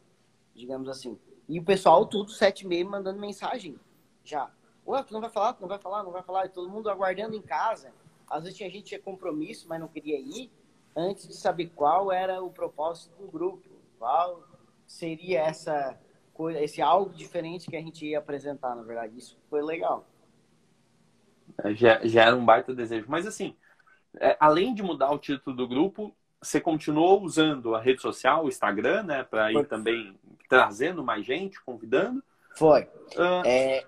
Digamos assim. E o pessoal, tudo sete e meia, mandando mensagem já. Ué, tu não vai falar, tu não vai falar, não vai falar. E todo mundo aguardando em casa. Às vezes tinha gente tinha compromisso, mas não queria ir, antes de saber qual era o propósito do grupo. Qual seria essa coisa, esse algo diferente que a gente ia apresentar, na verdade. Isso foi legal. É, já, já era um baita desejo. Mas assim, é, além de mudar o título do grupo, você continuou usando a rede social, o Instagram, né? Para ir também trazendo mais gente, convidando. Foi. Uh, é...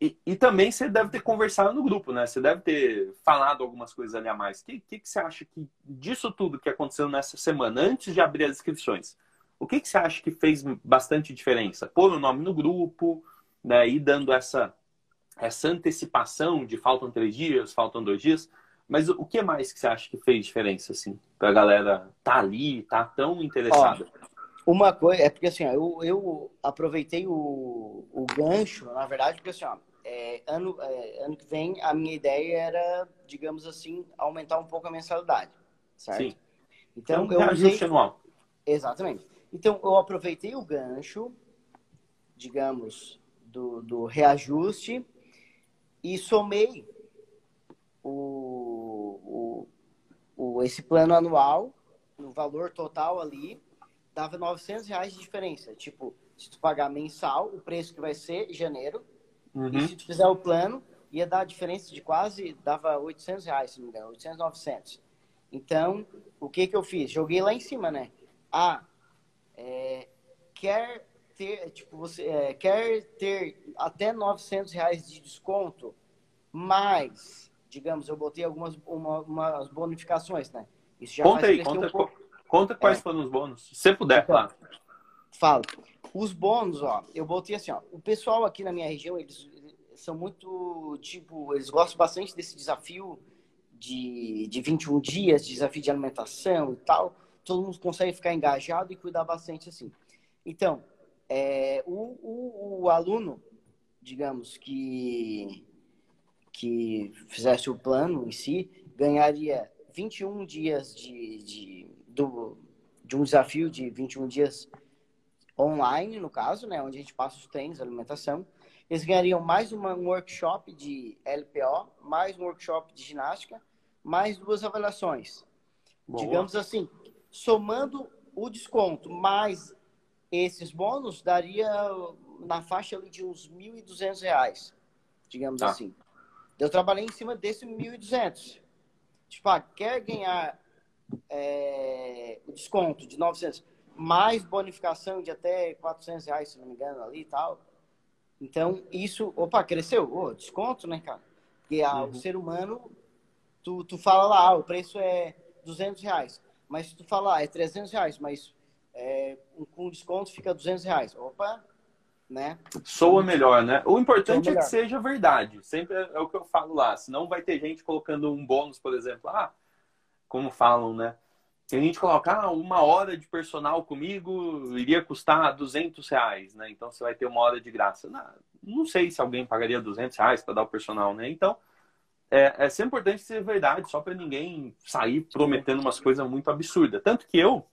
e, e, também você deve ter conversado no grupo, né? Você deve ter falado algumas coisas ali a mais. O que, que, que, você acha que disso tudo que aconteceu nessa semana, antes de abrir as inscrições, o que, que você acha que fez bastante diferença? Pôr o nome no grupo, né? E dando essa essa antecipação de faltam três dias, faltam dois dias. Mas o que mais que você acha que fez diferença, assim, pra galera tá ali, tá tão interessada? Ó, uma coisa, é porque assim, ó, eu, eu aproveitei o, o gancho, na verdade, porque assim, ó, é, ano, é, ano que vem a minha ideia era, digamos assim, aumentar um pouco a mensalidade, certo? Sim. Então, então eu usei... anual. Exatamente. Então, eu aproveitei o gancho, digamos, do, do reajuste e somei o, o, o, esse plano anual, no valor total ali, dava 900 reais de diferença. Tipo, se tu pagar mensal, o preço que vai ser janeiro, uhum. e se tu fizer o plano, ia dar a diferença de quase, dava 800 reais, se não me engano, 800, 900. Então, o que que eu fiz? Joguei lá em cima, né? Ah, é, quer ter, tipo, você é, quer ter até 900 reais de desconto, mas, digamos, eu botei algumas uma, umas bonificações, né? Isso já conta aí, conta, um conta quais é. foram os bônus, se puder, então, claro. Fala. Os bônus, ó, eu botei assim, ó, o pessoal aqui na minha região, eles são muito, tipo, eles gostam bastante desse desafio de, de 21 dias, desafio de alimentação e tal. Todo mundo consegue ficar engajado e cuidar bastante assim. Então, é, o, o, o aluno, digamos, que, que fizesse o plano em si, ganharia 21 dias de, de, do, de um desafio de 21 dias online, no caso, né, onde a gente passa os treinos, alimentação. Eles ganhariam mais uma, um workshop de LPO, mais um workshop de ginástica, mais duas avaliações. Boa. Digamos assim, somando o desconto mais esses bônus daria na faixa ali de uns R$ 1.200, digamos tá. assim. Eu trabalhei em cima desse 1.200. Tipo, ah, quer ganhar é, o desconto de 900, mais bonificação de até 400 reais, se não me engano, ali e tal. Então, isso, opa, cresceu. Oh, desconto, né, cara? Porque ah, uhum. o ser humano, tu, tu fala lá, ah, o preço é 200 reais. Mas se tu falar, ah, é 300 reais, mas é, com desconto fica 200 reais. Opa, né? Soa melhor, né? O importante é que seja verdade. Sempre é o que eu falo lá. Senão vai ter gente colocando um bônus, por exemplo. Ah, como falam, né? Tem gente coloca, ah, uma hora de personal comigo iria custar 200 reais, né? Então você vai ter uma hora de graça. Não, não sei se alguém pagaria 200 reais para dar o personal, né? Então é, é sempre importante ser verdade, só para ninguém sair prometendo umas coisas muito absurdas. Tanto que eu,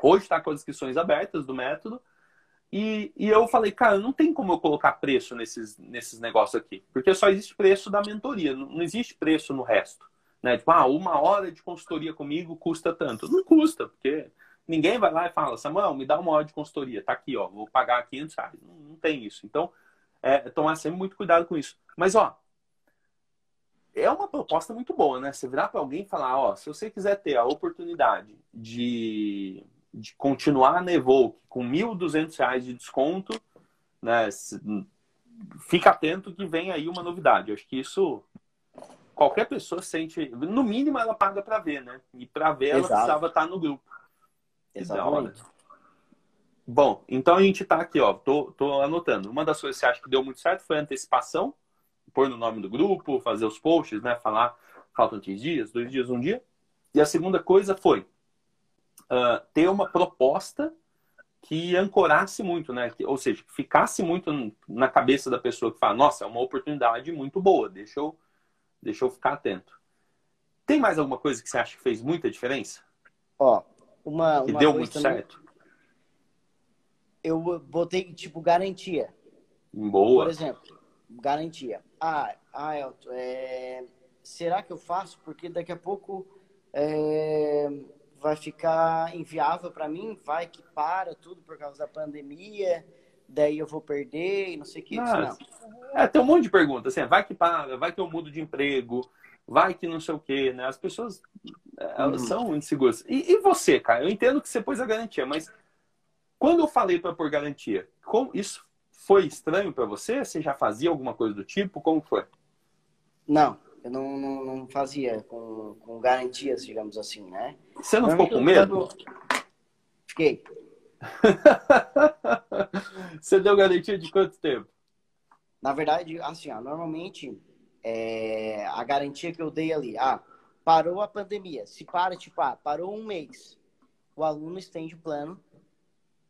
hoje está com as inscrições abertas do método, e, e eu falei, cara, não tem como eu colocar preço nesses, nesses negócios aqui, porque só existe preço da mentoria, não, existe preço no resto. Né? Tipo, ah, uma hora de consultoria comigo custa tanto. Não custa, porque ninguém vai lá e fala, Samuel, me dá uma hora de consultoria, tá aqui, ó, vou pagar 500 reais. Não, não tem isso. Então, é, tomar sempre muito cuidado com isso. Mas, ó, é uma proposta muito boa, né? Você virar para alguém e falar, ó, se você quiser ter a oportunidade de de continuar na Evoque com R$ 1.200 de desconto, né, fica atento que vem aí uma novidade. Eu acho que isso qualquer pessoa sente, no mínimo ela paga para ver, né? E para ver ela Exato. precisava estar no grupo. Exatamente. Bom, então a gente está aqui, ó, tô, tô anotando. Uma das coisas que você acha que deu muito certo foi a antecipação, pôr no nome do grupo, fazer os posts, né? Falar faltam três dias, dois dias, um dia. E a segunda coisa foi uh, ter uma proposta que ancorasse muito, né? Que, ou seja, que ficasse muito na cabeça da pessoa que fala, nossa, é uma oportunidade muito boa, deixa eu, deixa eu ficar atento. Tem mais alguma coisa que você acha que fez muita diferença? Ó, uma. Que uma deu muito também, certo? Eu botei, tipo, garantia. Boa. Por exemplo, garantia. Ah, ah Elton, é... será que eu faço? Porque daqui a pouco. É vai ficar inviável para mim, vai que para tudo por causa da pandemia, daí eu vou perder e não sei o que. Ah, é, tem um monte de perguntas, assim, vai que para, vai que eu mudo de emprego, vai que não sei o que, né? As pessoas, elas uhum. são inseguras. E, e, você, cara? Eu entendo que você pôs a garantia, mas quando eu falei para pôr garantia, como isso foi estranho para você? Você já fazia alguma coisa do tipo? Como foi? Não, eu não, não, não fazia com, com, garantias, digamos assim, né? Você não ficou com medo? Fiquei. Você deu garantia de quanto tempo? Na verdade, assim, ó, normalmente é, a garantia que eu dei ali, ah, parou a pandemia. Se para, tipo, ah, parou um mês, o aluno estende o plano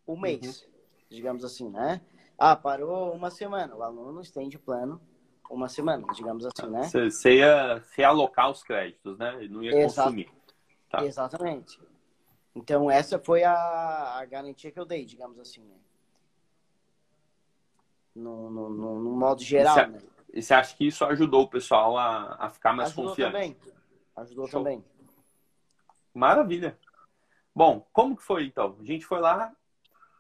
um mês, uhum. digamos assim, né? Ah, parou uma semana, o aluno estende o plano uma semana, digamos assim, né? Você ia realocar os créditos, né? E não ia consumir. Tá. Exatamente. Então, essa foi a, a, garantia que eu dei, digamos assim, né? No, no, no, no modo geral, e cê, né? E você acha que isso ajudou o pessoal a, a ficar mais ajudou confiante? Também. Ajudou Show. também. Maravilha. Bom, como que foi, então? A gente foi lá,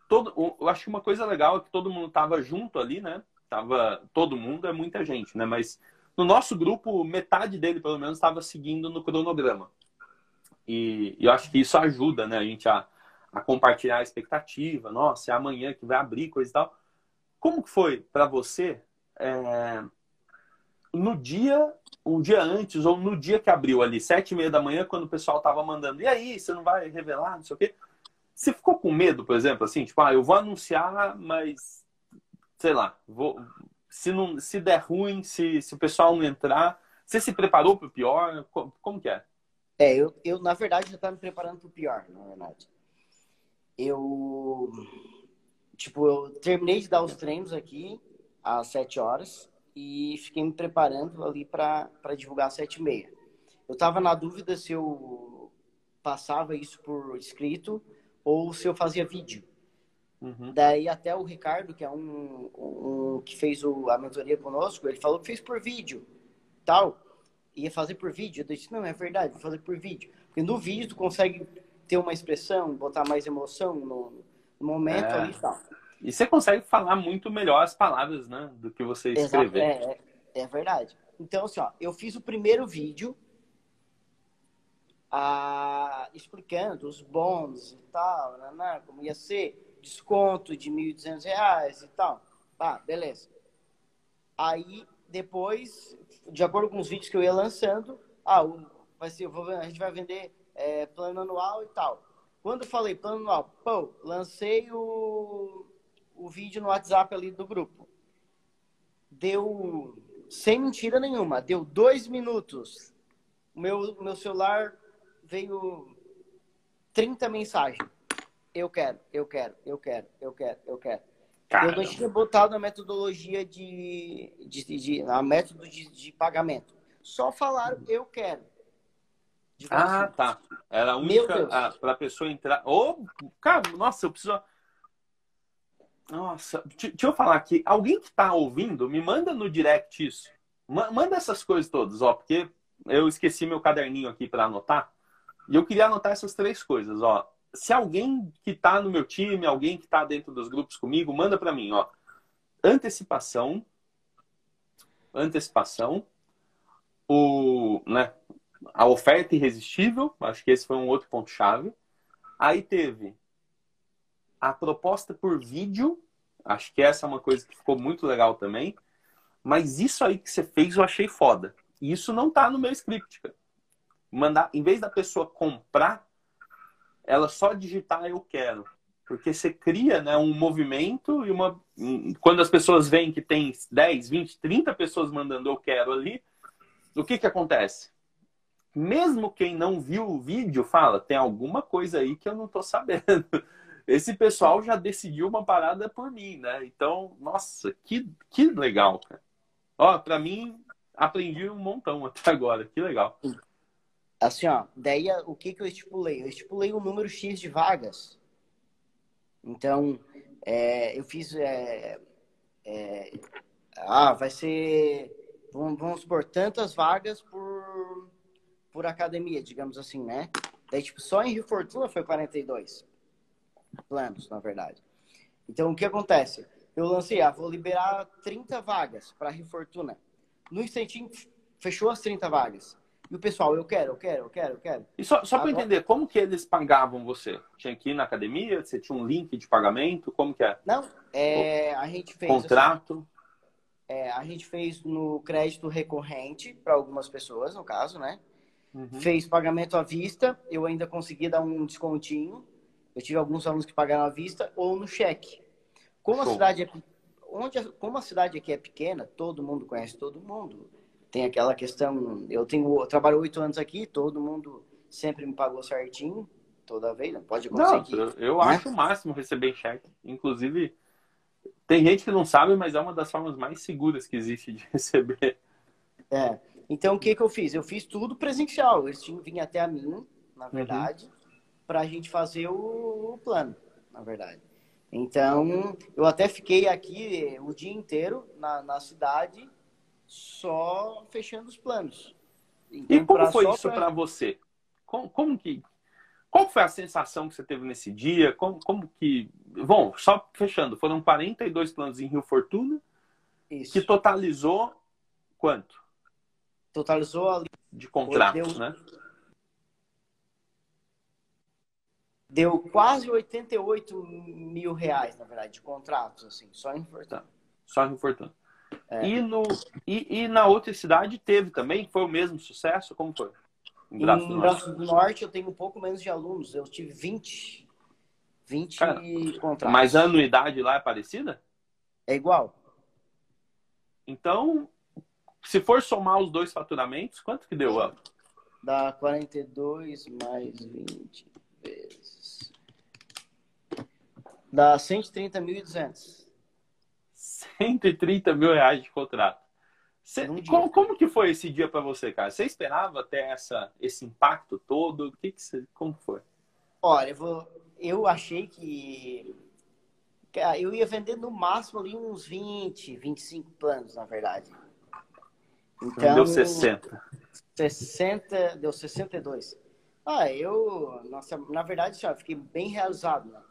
todo, eu acho que uma coisa legal é que todo mundo estava junto ali, né? Tava todo mundo, é muita gente, né? Mas no nosso grupo, metade dele, pelo menos, estava seguindo no cronograma. E, e, eu acho que isso ajuda, né? A gente a, a compartilhar a expectativa. Nossa, é amanhã que vai abrir, coisa e tal. Como que foi para você é, no dia, um dia antes ou no dia que abriu ali, sete e meia da manhã, quando o pessoal tava mandando, e aí, você não vai revelar, não sei o quê? Você ficou com medo, por exemplo, assim, tipo, ah, eu vou anunciar, mas sei lá, vou, se, não, se der ruim, se, se o pessoal não entrar, você se preparou para o pior? Como, como, que é? É, eu, eu na verdade já estava me preparando para o pior, na verdade. Eu, tipo, eu terminei de dar os treinos aqui às sete horas e fiquei me preparando ali para divulgar às sete e meia. Eu estava na dúvida se eu passava isso por escrito ou se eu fazia vídeo. Uhum. Daí até o Ricardo, que é um, um que fez o, a mentoria conosco, ele falou que fez por vídeo, tal. Ia fazer por vídeo. Eu disse, não, é verdade, vou fazer por vídeo. Porque no vídeo tu consegue ter uma expressão, botar mais emoção no, no momento é. ali e tal. E você consegue falar muito melhor as palavras, né? Do que você escrever. É, é, é, verdade. Então, assim, ó, eu fiz o primeiro vídeo ah, explicando os bônus e tal, né, né, como ia ser, desconto de R$ 1.200 e tal. Tá, beleza. Aí, depois, de acordo com os vídeos que eu ia lançando, ah, vai ser, vou, a gente vai vender é, plano anual e tal. Quando eu falei plano anual, pô, lancei o, o vídeo no WhatsApp ali do grupo. Deu, sem mentira nenhuma, deu dois minutos. O meu, meu celular veio 30 mensagens. Eu quero, eu quero, eu quero, eu quero, eu quero. Eu não tinha botado a metodologia de, de, de, a método de, de pagamento. Só falaram eu quero. Ah, assim. tá. Era a única para a pessoa entrar. Oh, cara, nossa, eu preciso. Nossa, deixa eu falar aqui. Alguém que está ouvindo, me manda no direct isso. Manda essas coisas todas, ó, porque eu esqueci meu caderninho aqui para anotar. E eu queria anotar essas três coisas, ó. Se alguém que está no meu time, alguém que está dentro dos grupos comigo, manda para mim, ó. Antecipação, antecipação, o, né, a oferta irresistível, acho que esse foi um outro ponto chave. Aí teve a proposta por vídeo, acho que essa é uma coisa que ficou muito legal também. Mas isso aí que você fez eu achei foda. E isso não tá no meu script, cara mandar, em vez da pessoa comprar, ela só digitar eu quero. Porque você cria né, um movimento e uma. Quando as pessoas veem que tem 10, 20, 30 pessoas mandando eu quero ali, o que, que acontece? Mesmo quem não viu o vídeo fala, tem alguma coisa aí que eu não estou sabendo. Esse pessoal já decidiu uma parada por mim, né? Então, nossa, que, que legal, cara. Ó, pra mim, aprendi um montão até agora. Que legal. Assim, ó, daí o que, que eu estipulei? Eu estipulei um número X de vagas. Então, é, eu fiz. É, é, ah, vai ser. Vamos, vamos supor, tantas vagas por, por academia, digamos assim, né? Daí, tipo, só em Rio Fortuna foi 42 planos, na verdade. Então, o que acontece? Eu lancei, ah, vou liberar 30 vagas para Rio Fortuna. No instantinho, fechou as 30 vagas. E o pessoal, eu quero, eu quero, eu quero, eu quero. E só, só para entender, como que eles pagavam você? Tinha que ir na academia? Você tinha um link de pagamento? Como que é? Não, é, a gente fez... Contrato? Assim, é, a gente fez no crédito recorrente para algumas pessoas, no caso, né? Uhum. Fez pagamento à vista, eu ainda consegui dar um descontinho. Eu tive alguns alunos que pagaram à vista ou no cheque. Como Show. a cidade é onde como a cidade aqui é pequena, todo mundo conhece todo mundo tem aquela questão. Eu tenho, eu trabalho oito anos aqui, todo mundo sempre me pagou certinho, toda vez, não pode conseguir. Não, eu né? acho o máximo receber cheque. Inclusive, tem gente que não sabe, mas é uma das formas mais seguras que existe de receber. É. Então, o que, que eu fiz? Eu fiz tudo presencial. Eles tinham até a mim, na uhum. verdade, uhum. para a gente fazer o, o plano, na verdade. Então, eu até fiquei aqui o dia inteiro na, na cidade só fechando os planos. Então, e como foi isso para você? Como, como, que qual foi a sensação que você teve nesse dia? Como, como que bom, só fechando, foram 42 planos em Rio Fortuna isso. que totalizou quanto? Totalizou ali de contratos, deu, né? Deu quase 88 mil reais, na verdade, de contratos, assim, só em Fortuna. Tá. Só em Fortuna. É. E, no, e, e, na outra cidade teve também? Foi o mesmo sucesso? Como foi? Em Braço, em do, Braço Norte. do Norte eu tenho um pouco menos de alunos. Eu tive 20, 20 Cara, contratos. Mas a anuidade lá é parecida? É igual. Então, se for somar os dois faturamentos, quanto que deu? Dá 42 mais 20 vezes. Dá 130.200. 130 mil reais de contrato. Cê, como, como, que foi esse dia para você, cara? Você esperava ter essa, esse impacto todo? O que que você, como foi? Olha, eu, vou, eu achei que, que eu ia vender no máximo ali uns 20, 25 planos, na verdade. Então, deu 60. 60, deu 62. Ah, eu, nossa, na verdade, já fiquei bem realizado, né?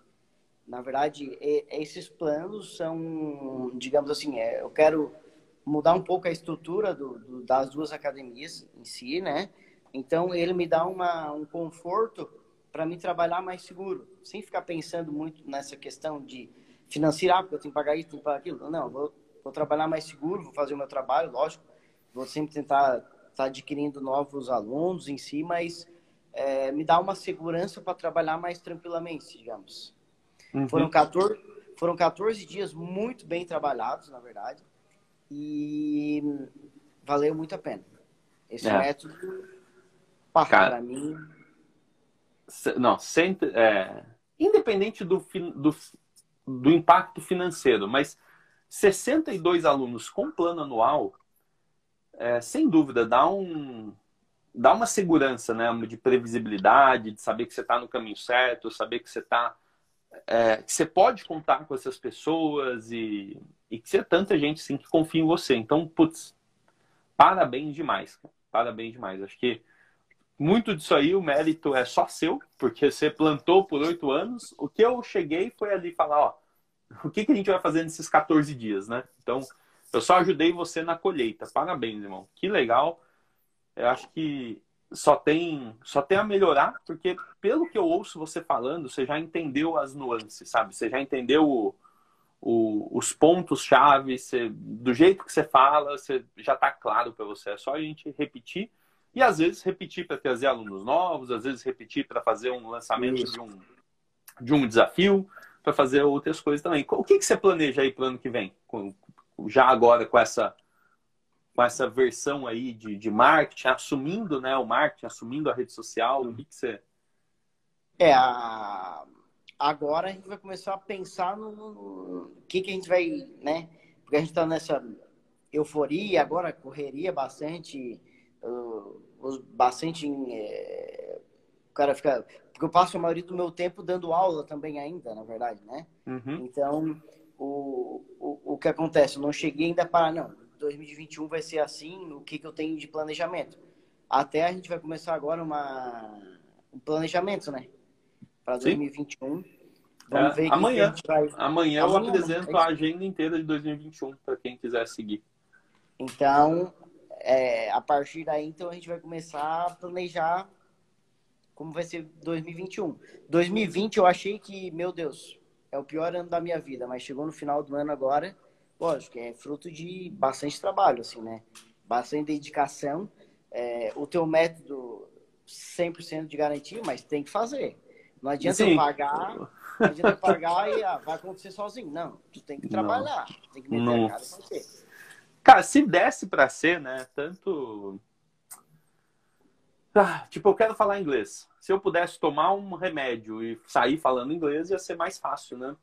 Na verdade, esses planos são, digamos assim, é, eu quero mudar um pouco a estrutura do, do, das duas academias em si, né? Então ele me dá uma, um conforto para mim trabalhar mais seguro, sem ficar pensando muito nessa questão de financiar, porque eu tenho que pagar isso, tenho que pagar aquilo. Não, vou, vou trabalhar mais seguro, vou fazer o meu trabalho, lógico. Vou sempre tentar estar tá adquirindo novos alunos em si, mas é, me dá uma segurança para trabalhar mais tranquilamente, digamos. Uhum. Foram, 14, foram 14 dias muito bem trabalhados, na verdade, e valeu muito a pena. Esse é. método, para mim. Não, sempre, é, independente do, do, do impacto financeiro, mas 62 alunos com plano anual, é, sem dúvida, dá um, dá uma segurança, né, de previsibilidade, de saber que você está no caminho certo, saber que você está é, que você pode contar com essas pessoas e, e que você é tanta gente assim que confia em você. Então, putz, parabéns demais, parabéns demais. Acho que muito disso aí o mérito é só seu, porque você plantou por oito anos. O que eu cheguei foi ali falar, ó, o que, que a gente vai fazer nesses 14 dias, né? Então, eu só ajudei você na colheita. Parabéns, irmão. Que legal. Eu acho que só tem só tem a melhorar, porque pelo que eu ouço você falando, você já entendeu as nuances, sabe? Você já entendeu o, o, os pontos chave, do jeito que você fala, você já está claro para você. É só a gente repetir e às vezes repetir para trazer alunos novos, às vezes repetir para fazer um lançamento de um de um desafio, para fazer outras coisas também. O que, que você planeja aí para o ano que vem? Já agora com essa com essa versão aí de, de marketing, assumindo né, o marketing, assumindo a rede social? O que, que você. É, a... agora a gente vai começar a pensar no, no que, que a gente vai, né? Porque a gente está nessa euforia, agora correria bastante, uh, bastante. É... o cara fica. Porque eu passo a maioria do meu tempo dando aula também ainda, na verdade, né? Uhum. Então, o, o, o que acontece? Eu não cheguei ainda para, não 2021 vai ser assim, o que, que eu tenho de planejamento. Até a gente vai começar agora uma, um planejamento, né? Para 2021. Vamos é, ver amanhã. Que vai... Amanhã eu apresento é a agenda inteira de 2021 para quem quiser seguir. Então, é, a partir daí, então, a gente vai começar a planejar como vai ser 2021. 2020 eu achei que, meu Deus, é o pior ano da minha vida, mas chegou no final do ano agora lógico, é fruto de bastante trabalho, assim, né? Bastante dedicação. É, o teu método 100% de garantia, mas tem que fazer. Não adianta Sim. pagar, não adianta pagar e ah, vai acontecer sozinho. Não, tu tem que trabalhar, não. tem que meter não. a cara ser. Cara, se desse para ser, né, tanto... Ah, tipo, eu quero falar inglês. Se eu pudesse tomar um remédio e sair falando inglês, ia ser mais fácil, né?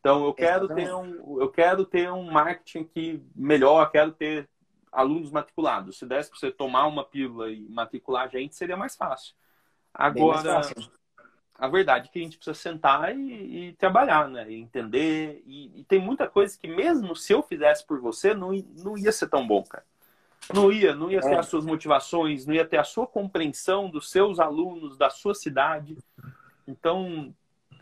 Então eu quero ter um, eu quero ter um marketing que melhor, quero ter alunos matriculados. Se desse para você tomar uma pílula e matricular a gente, seria mais fácil. Agora, mais fácil. a verdade é que a gente precisa sentar e, e trabalhar, né? E entender. E, e, tem muita coisa que mesmo se eu fizesse por você, não, não ia ser tão bom, cara. Não ia, não ia ter é. as suas motivações, não ia ter a sua compreensão dos seus alunos, da sua cidade. Então,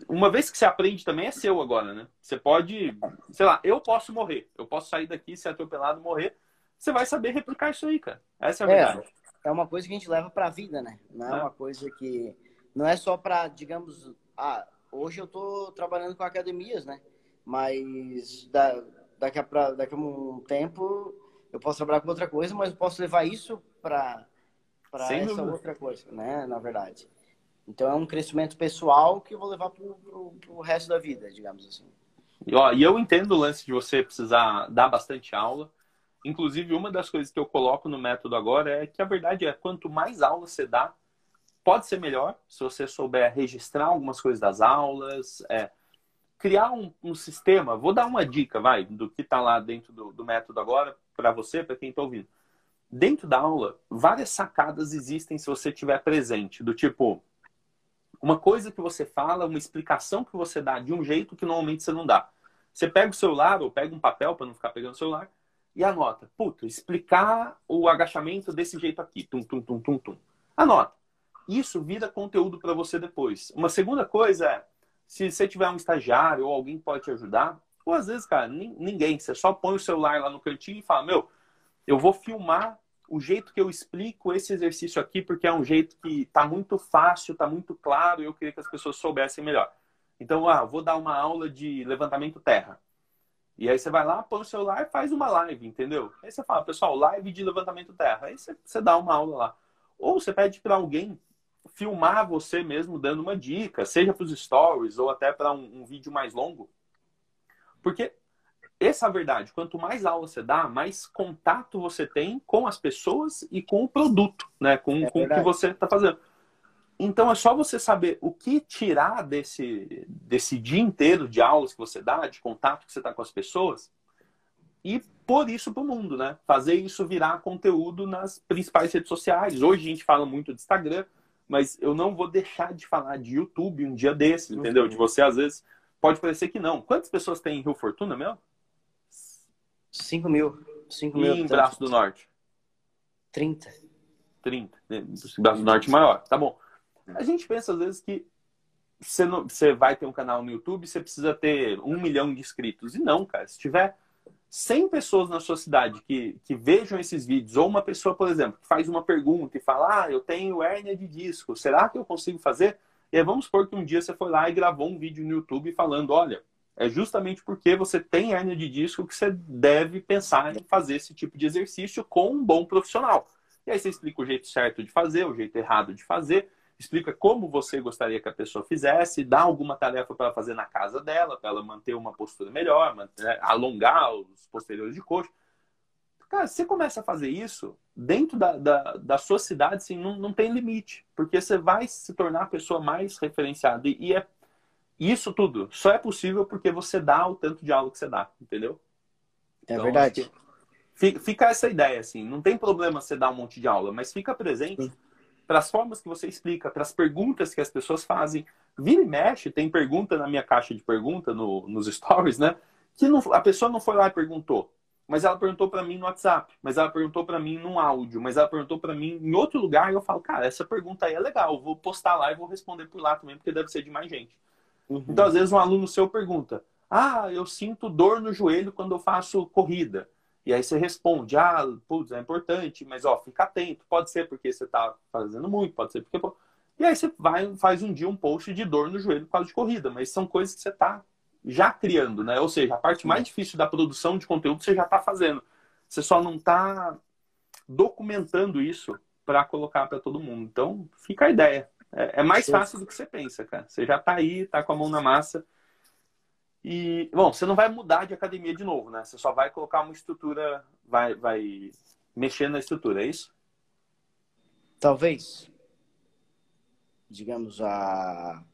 uma vez que você aprende também é seu agora, né? Você pode, sei lá, eu posso morrer, eu posso sair daqui, ser atropelado, morrer. Você vai saber replicar isso aí, cara. Essa é a é, verdade. É uma coisa que a gente leva para a vida, né? Não é, é, uma coisa que não é só para, digamos, ah, hoje eu tô trabalhando com academias, né? Mas da, daqui a pra, daqui a um tempo eu posso trabalhar com outra coisa, mas eu posso levar isso para para essa dúvida. outra coisa, né? Na verdade. Então é um crescimento pessoal que eu vou levar para o resto da vida, digamos assim. E, ó, e eu entendo o lance de você precisar dar bastante aula. Inclusive, uma das coisas que eu coloco no método agora é que a verdade é quanto mais aula você dá, pode ser melhor se você souber registrar algumas coisas das aulas, é, criar um, um, sistema. Vou dar uma dica, vai, do que está lá dentro do, do método agora para você, para quem está ouvindo. Dentro da aula, várias sacadas existem se você estiver presente, do tipo, uma coisa que você fala, uma explicação que você dá de um jeito que normalmente você não dá. Você pega o celular ou pega um papel para não ficar pegando o celular e anota. Puta, explicar o agachamento desse jeito aqui. Tum, tum, tum, tum, tum. Anota. Isso vira conteúdo para você depois. Uma segunda coisa é, se você tiver um estagiário ou alguém pode te ajudar, Ou às vezes, cara, ninguém. Você só põe o celular lá no cantinho e fala, meu, eu vou filmar o jeito que eu explico esse exercício aqui, porque é um jeito que tá muito fácil, tá muito claro, e eu queria que as pessoas soubessem melhor. Então, ah, vou dar uma aula de levantamento terra. E aí você vai lá, põe o celular e faz uma live, entendeu? Aí você fala, pessoal, live de levantamento terra. Aí você, você dá uma aula lá. Ou você pede para alguém filmar você mesmo dando uma dica, seja para os stories ou até para um, um vídeo mais longo. Porque essa é a verdade. Quanto mais aula você dá, mais contato você tem com as pessoas e com o produto, né? Com, é com o que você está fazendo. Então é só você saber o que tirar desse, desse dia inteiro de aulas que você dá, de contato que você está com as pessoas, e pôr isso para o mundo, né? Fazer isso virar conteúdo nas principais redes sociais. Hoje a gente fala muito de Instagram, mas eu não vou deixar de falar de YouTube um dia desses, entendeu? De você, às vezes, pode parecer que não. Quantas pessoas tem em Rio Fortuna mesmo? 5 mil. 5 mil. E em Braço do Norte? 30. 30. Braço do Norte maior. Tá bom. A gente pensa, às vezes, que você, não, você vai ter um canal no YouTube, você precisa ter um milhão de inscritos. E não, cara. Se tiver 100 pessoas na sua cidade que, que vejam esses vídeos, ou uma pessoa, por exemplo, que faz uma pergunta e fala: Ah, eu tenho hérnia de disco, será que eu consigo fazer? E aí vamos supor que um dia você foi lá e gravou um vídeo no YouTube falando: Olha, é justamente porque você tem hérnia de disco que você deve pensar em fazer esse tipo de exercício com um bom profissional. E aí você explica o jeito certo de fazer, o jeito errado de fazer, explica como você gostaria que a pessoa fizesse, dá alguma tarefa para fazer na casa dela, para ela manter uma postura melhor, manter, né, alongar os posteriores de coxa. Cara, você começa a fazer isso dentro da, da, da sua cidade, assim, não, não tem limite, porque você vai se tornar a pessoa mais referenciada. E, e é isso tudo só é possível porque você dá o tanto de aula que você dá, entendeu? É então, verdade. Fica essa ideia, assim, não tem problema você dar um monte de aula, mas fica presente. Para as formas que você explica, para as perguntas que as pessoas fazem. Vira e mexe, tem pergunta na minha caixa de pergunta no, nos stories, né? Que não, a pessoa não foi lá e perguntou, mas ela perguntou para mim no WhatsApp, mas ela perguntou para mim num áudio, mas ela perguntou para mim em outro lugar e eu falo, cara, essa pergunta aí é legal, vou postar lá e vou responder por lá também, porque deve ser de mais gente. Uhum. Então, às vezes, um aluno seu pergunta, ah, eu sinto dor no joelho quando eu faço corrida. E aí você responde, ah, putz, é importante, mas ó, fica atento. Pode ser porque você está fazendo muito, pode ser porque. E aí você vai faz um dia um post de dor no joelho por causa de corrida, mas são coisas que você está já criando, né? Ou seja, a parte mais difícil da produção de conteúdo você já está fazendo. Você só não está documentando isso para colocar para todo mundo. Então, fica a ideia. É, é mais fácil do que você pensa, cara. Você já está aí, está com a mão na massa. E, bom, você não vai mudar de academia de novo, né? Você só vai colocar uma estrutura, vai, vai mexer na estrutura, é isso? Talvez. Digamos, a,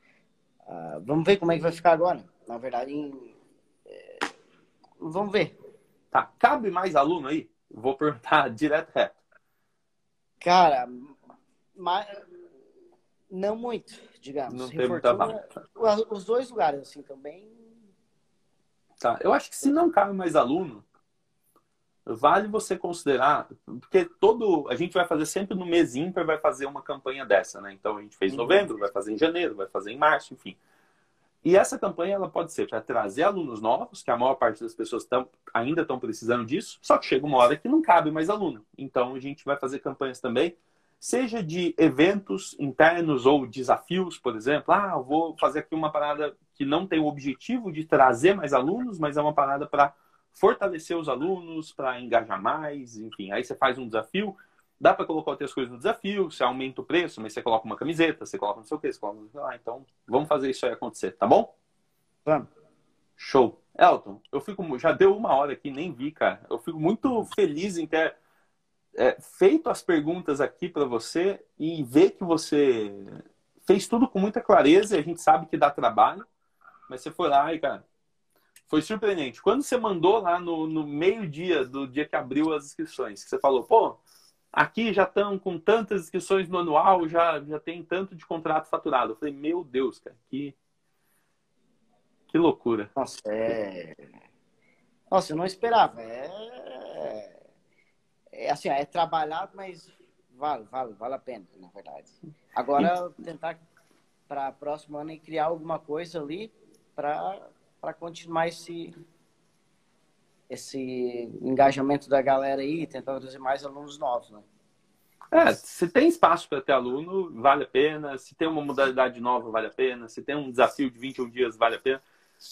a, Vamos ver como é que vai ficar agora. Na verdade, em... é... vamos ver. Tá, cabe mais aluno aí? Vou perguntar direto reto. Cara, mas... não muito, digamos. Não tem muita Os dois lugares, assim, também Tá? Eu acho que se não cabe mais aluno, vale você considerar, porque todo a gente vai fazer sempre no mês ímpar, vai fazer uma campanha dessa, né? Então a gente fez em novembro, vai fazer em janeiro, vai fazer em março, enfim. E essa campanha ela pode ser para trazer alunos novos, que a maior parte das pessoas tão, ainda estão precisando disso, só que chega uma hora que não cabe mais aluno. Então a gente vai fazer campanhas também seja de eventos internos ou desafios, por exemplo. Ah, vou fazer aqui uma parada que não tem o objetivo de trazer mais alunos, mas é uma parada para fortalecer os alunos, para engajar mais, enfim. Aí você faz um desafio, dá para colocar outras coisas no desafio, você aumenta o preço, mas você coloca uma camiseta, você coloca não sei o que, você coloca... Ah, então vamos fazer isso aí acontecer, tá bom? Vamos. Show. Elton, eu fico, já deu uma hora aqui, nem vi, cara. Eu fico muito feliz em ter é, feito as perguntas aqui para você e ver que você fez tudo com muita clareza e a gente sabe que dá trabalho, mas você foi lá e, cara, foi surpreendente. Quando você mandou lá no, no meio-dia do dia que abriu as inscrições, que você falou, pô, aqui já estão com tantas inscrições no anual, já, já tem tanto de contrato faturado. Eu falei, meu Deus, cara, que, que loucura. Nossa, é. Nossa, eu não esperava. É é assim, é trabalhado, mas vale, vale, vale a pena, na verdade. Agora, tentar para próximo ano criar alguma coisa ali para continuar esse, esse engajamento da galera aí, tentar trazer mais alunos novos, né? É, se tem espaço para ter aluno, vale a pena. Se tem uma modalidade nova, vale a pena. Se tem um desafio de 21 dias, vale a pena.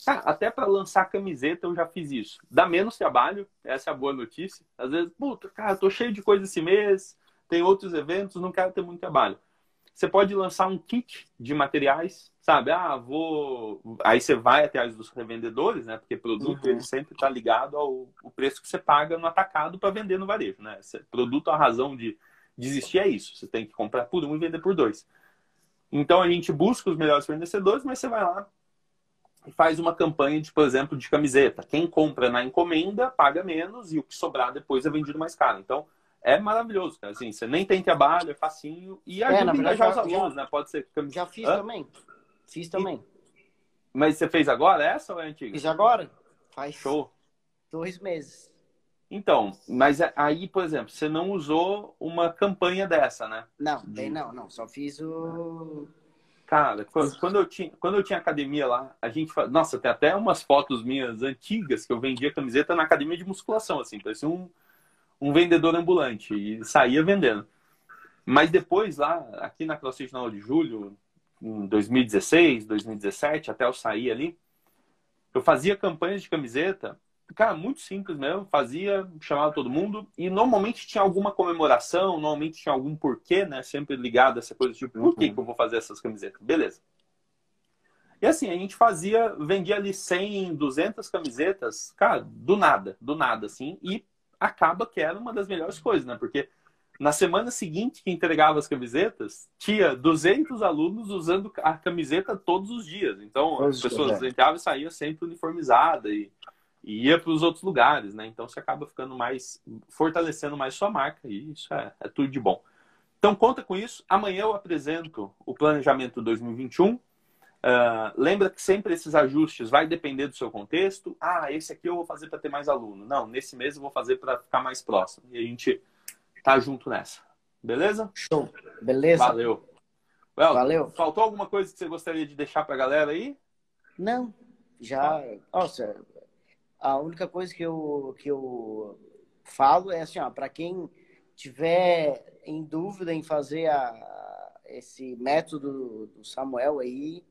Cara, até para lançar camiseta eu já fiz isso. Dá menos trabalho, essa é a boa notícia. Às vezes, puta, cara, tô cheio de coisa esse mês, tem outros eventos, não quero ter muito trabalho. Você pode lançar um kit de materiais, sabe? Ah, vou. Aí você vai atrás dos revendedores, né? Porque produto uhum. ele sempre está ligado ao, ao preço que você paga no atacado para vender no varejo, né? Produto, a razão de desistir é isso. Você tem que comprar por um e vender por dois. Então a gente busca os melhores fornecedores, mas você vai lá e faz uma campanha de, por exemplo, de camiseta. Quem compra na encomenda paga menos e o que sobrar depois é vendido mais caro. Então é maravilhoso, cara. Assim, você nem tem trabalho, é facinho e ajuda é, a engajar os alunos, né? Pode ser camiseta. Já fiz Hã? também. Fiz também. E... Mas você fez agora essa ou é antiga? Fiz agora. Faz Show. dois meses. Então, mas é, aí, por exemplo, você não usou uma campanha dessa, né? Não, de... não, não. Só fiz o. Cara, quando eu tinha, quando eu tinha academia lá, a gente faz... Nossa, tem até umas fotos minhas antigas que eu vendia camiseta na academia de musculação, assim, parecia um, um vendedor ambulante e saía vendendo. Mas depois lá, aqui na CrossFit Final de Julho, em 2016, 2017, até eu sair ali, eu fazia campanhas de camiseta Cara, muito simples mesmo. Fazia, chamava todo mundo. E normalmente tinha alguma comemoração, normalmente tinha algum porquê, né? Sempre ligado a essa coisa, tipo, por que, uhum. que eu vou fazer essas camisetas? Beleza. E assim, a gente fazia, vendia ali 100, 200 camisetas, cara, do nada, do nada, assim. E acaba que era uma das melhores coisas, né? Porque na semana seguinte que entregava as camisetas, tinha 200 alunos usando a camiseta todos os dias. Então, as pessoas é. entravam e saíam sempre uniformizadas e e ia para os outros lugares, né? Então você acaba ficando mais, fortalecendo mais sua marca e isso é, é, tudo de bom. Então conta com isso. Amanhã eu apresento o planejamento 2021. Uh, lembra que sempre esses ajustes vai depender do seu contexto. Ah, esse aqui eu vou fazer para ter mais aluno. Não, nesse mês eu vou fazer para ficar mais próximo. E a gente tá junto nessa. Beleza? Show. Beleza. Valeu. Well, Valeu. Faltou alguma coisa que você gostaria de deixar para a galera aí? Não. Já. Nossa, a única coisa que eu, que eu falo é assim, ó, para quem tiver em dúvida em fazer a, esse método do Samuel aí,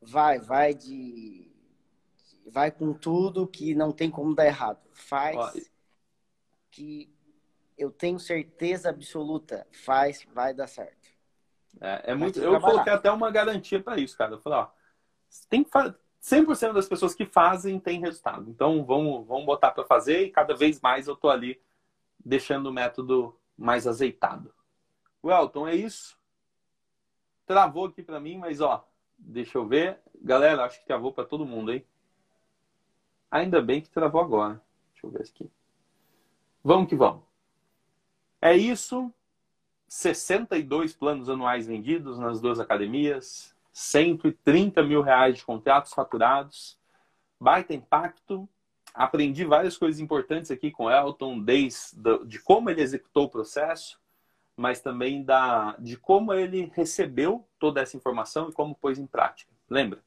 vai, vai de vai com tudo que não tem como dar errado. Faz que eu tenho certeza absoluta, faz, vai dar certo. É, é muito. Eu coloquei até uma garantia para isso, cara. Eu falei, ó, tem que 100% das pessoas que fazem têm resultado. Então, vamos, vamos botar para fazer e cada vez mais eu estou ali deixando o método mais azeitado. Welton, é isso. Travou aqui para mim, mas ó, deixa eu ver. Galera, acho que travou para todo mundo, hein? Ainda bem que travou agora. Deixa eu ver aqui. Vamos que vamos. É isso. 62 planos anuais vendidos nas duas academias. 130 mil reais de contratos faturados, baita impacto. Aprendi várias coisas importantes aqui com o Elton, desde de como ele executou o processo, mas também da, de como ele recebeu toda essa informação e como pôs em prática. Lembra?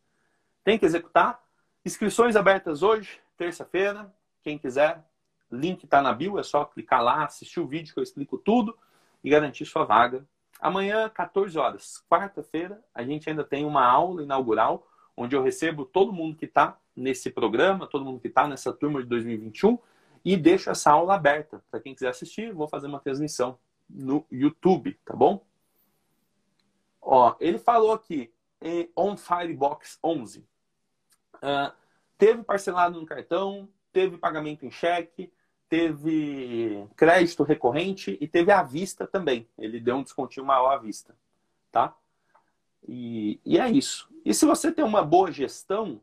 Tem que executar. Inscrições abertas hoje, terça-feira. Quem quiser, link está na bio, é só clicar lá, assistir o vídeo que eu explico tudo e garantir sua vaga Amanhã, 14 horas, quarta-feira, a gente ainda tem uma aula inaugural, onde eu recebo todo mundo que está nesse programa, todo mundo que está nessa turma de 2021, e deixo essa aula aberta. Para quem quiser assistir, vou fazer uma transmissão no YouTube, tá bom? Ó, ele falou aqui, On Firebox 11. Uh, teve parcelado no cartão, teve pagamento em cheque, teve crédito recorrente e teve à vista também. Ele deu um descontinho maior à vista, tá? E, e é isso. E se você tem uma boa gestão,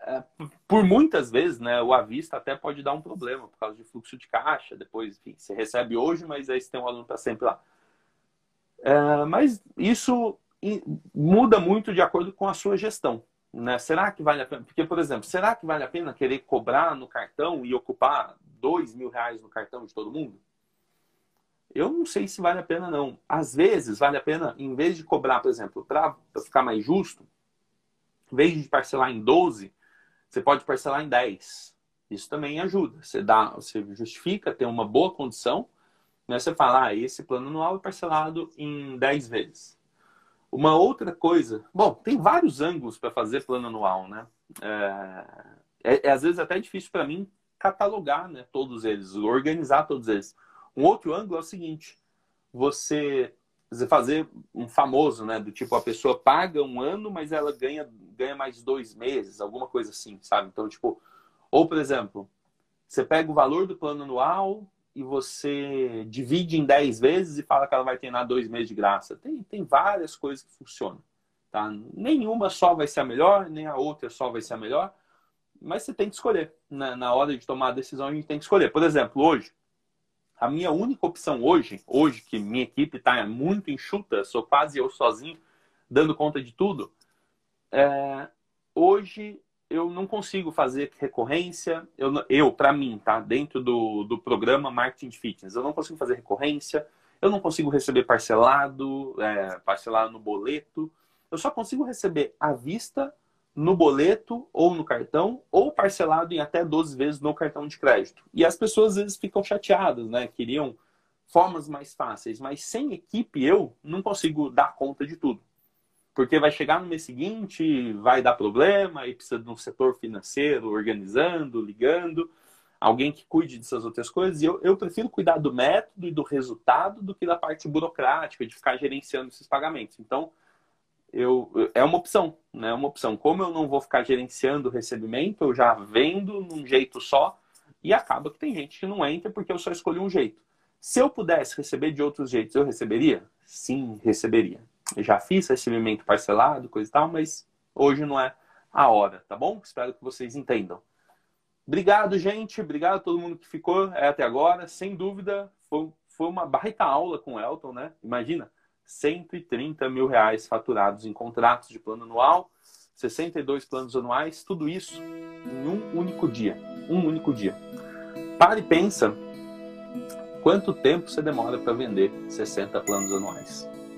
é, por muitas vezes, né, o à vista até pode dar um problema por causa de fluxo de caixa. Depois, enfim, você recebe hoje, mas aí você tem um aluno para sempre lá. É, mas isso muda muito de acordo com a sua gestão. Né? Será que vale a pena? Porque, por exemplo, será que vale a pena querer cobrar no cartão e ocupar dois mil reais no cartão de todo mundo? Eu não sei se vale a pena, não. Às vezes, vale a pena, em vez de cobrar, por exemplo, para ficar mais justo, em vez de parcelar em 12, você pode parcelar em 10. Isso também ajuda. Você dá, você justifica, tem uma boa condição, né? Você fala, ah, esse plano anual é parcelado em 10 vezes. Uma outra coisa, bom, tem vários ângulos para fazer plano anual, né? É, é, é às vezes até difícil para mim catalogar, né, todos eles, organizar todos eles. Um outro ângulo é o seguinte: você fazer um famoso, né? Do tipo, a pessoa paga um ano, mas ela ganha, ganha mais dois meses, alguma coisa assim, sabe? Então, tipo, ou por exemplo, você pega o valor do plano anual e você divide em 10 vezes e fala que ela vai ter dois meses de graça. Tem, tem várias coisas que funcionam. Tá? Nenhuma só vai ser a melhor, nem a outra só vai ser a melhor, mas você tem que escolher. Na, na hora de tomar a decisão, a gente tem que escolher. Por exemplo, hoje, a minha única opção hoje, hoje que minha equipe está muito enxuta, sou quase eu sozinho dando conta de tudo, é, hoje eu não consigo fazer recorrência. Eu, eu para mim, tá? Dentro do, do programa Marketing Fitness, eu não consigo fazer recorrência, eu não consigo receber parcelado, é, parcelado no boleto. Eu só consigo receber à vista no boleto ou no cartão, ou parcelado em até 12 vezes no cartão de crédito. E as pessoas às vezes ficam chateadas, né? Queriam formas mais fáceis, mas sem equipe eu não consigo dar conta de tudo. Porque vai chegar no mês seguinte, vai dar problema, e precisa de um setor financeiro organizando, ligando, alguém que cuide dessas outras coisas. E eu, eu prefiro cuidar do método e do resultado do que da parte burocrática, de ficar gerenciando esses pagamentos. Então, eu, é uma opção, né? É uma opção. Como eu não vou ficar gerenciando o recebimento, eu já vendo num jeito só e acaba que tem gente que não entra porque eu só escolhi um jeito. Se eu pudesse receber de outros jeitos, eu receberia? Sim, receberia. Eu já fiz recebimento parcelado, coisa e tal, mas hoje não é a hora, tá bom? Espero que vocês entendam. Obrigado, gente. Obrigado a todo mundo que ficou até agora. Sem dúvida, foi, foi uma baita aula com o Elton, né? Imagina, 130 mil reais faturados em contratos de plano anual, 62 planos anuais, tudo isso em um único dia. Um único dia. Pare e pensa quanto tempo você demora para vender 60 planos anuais.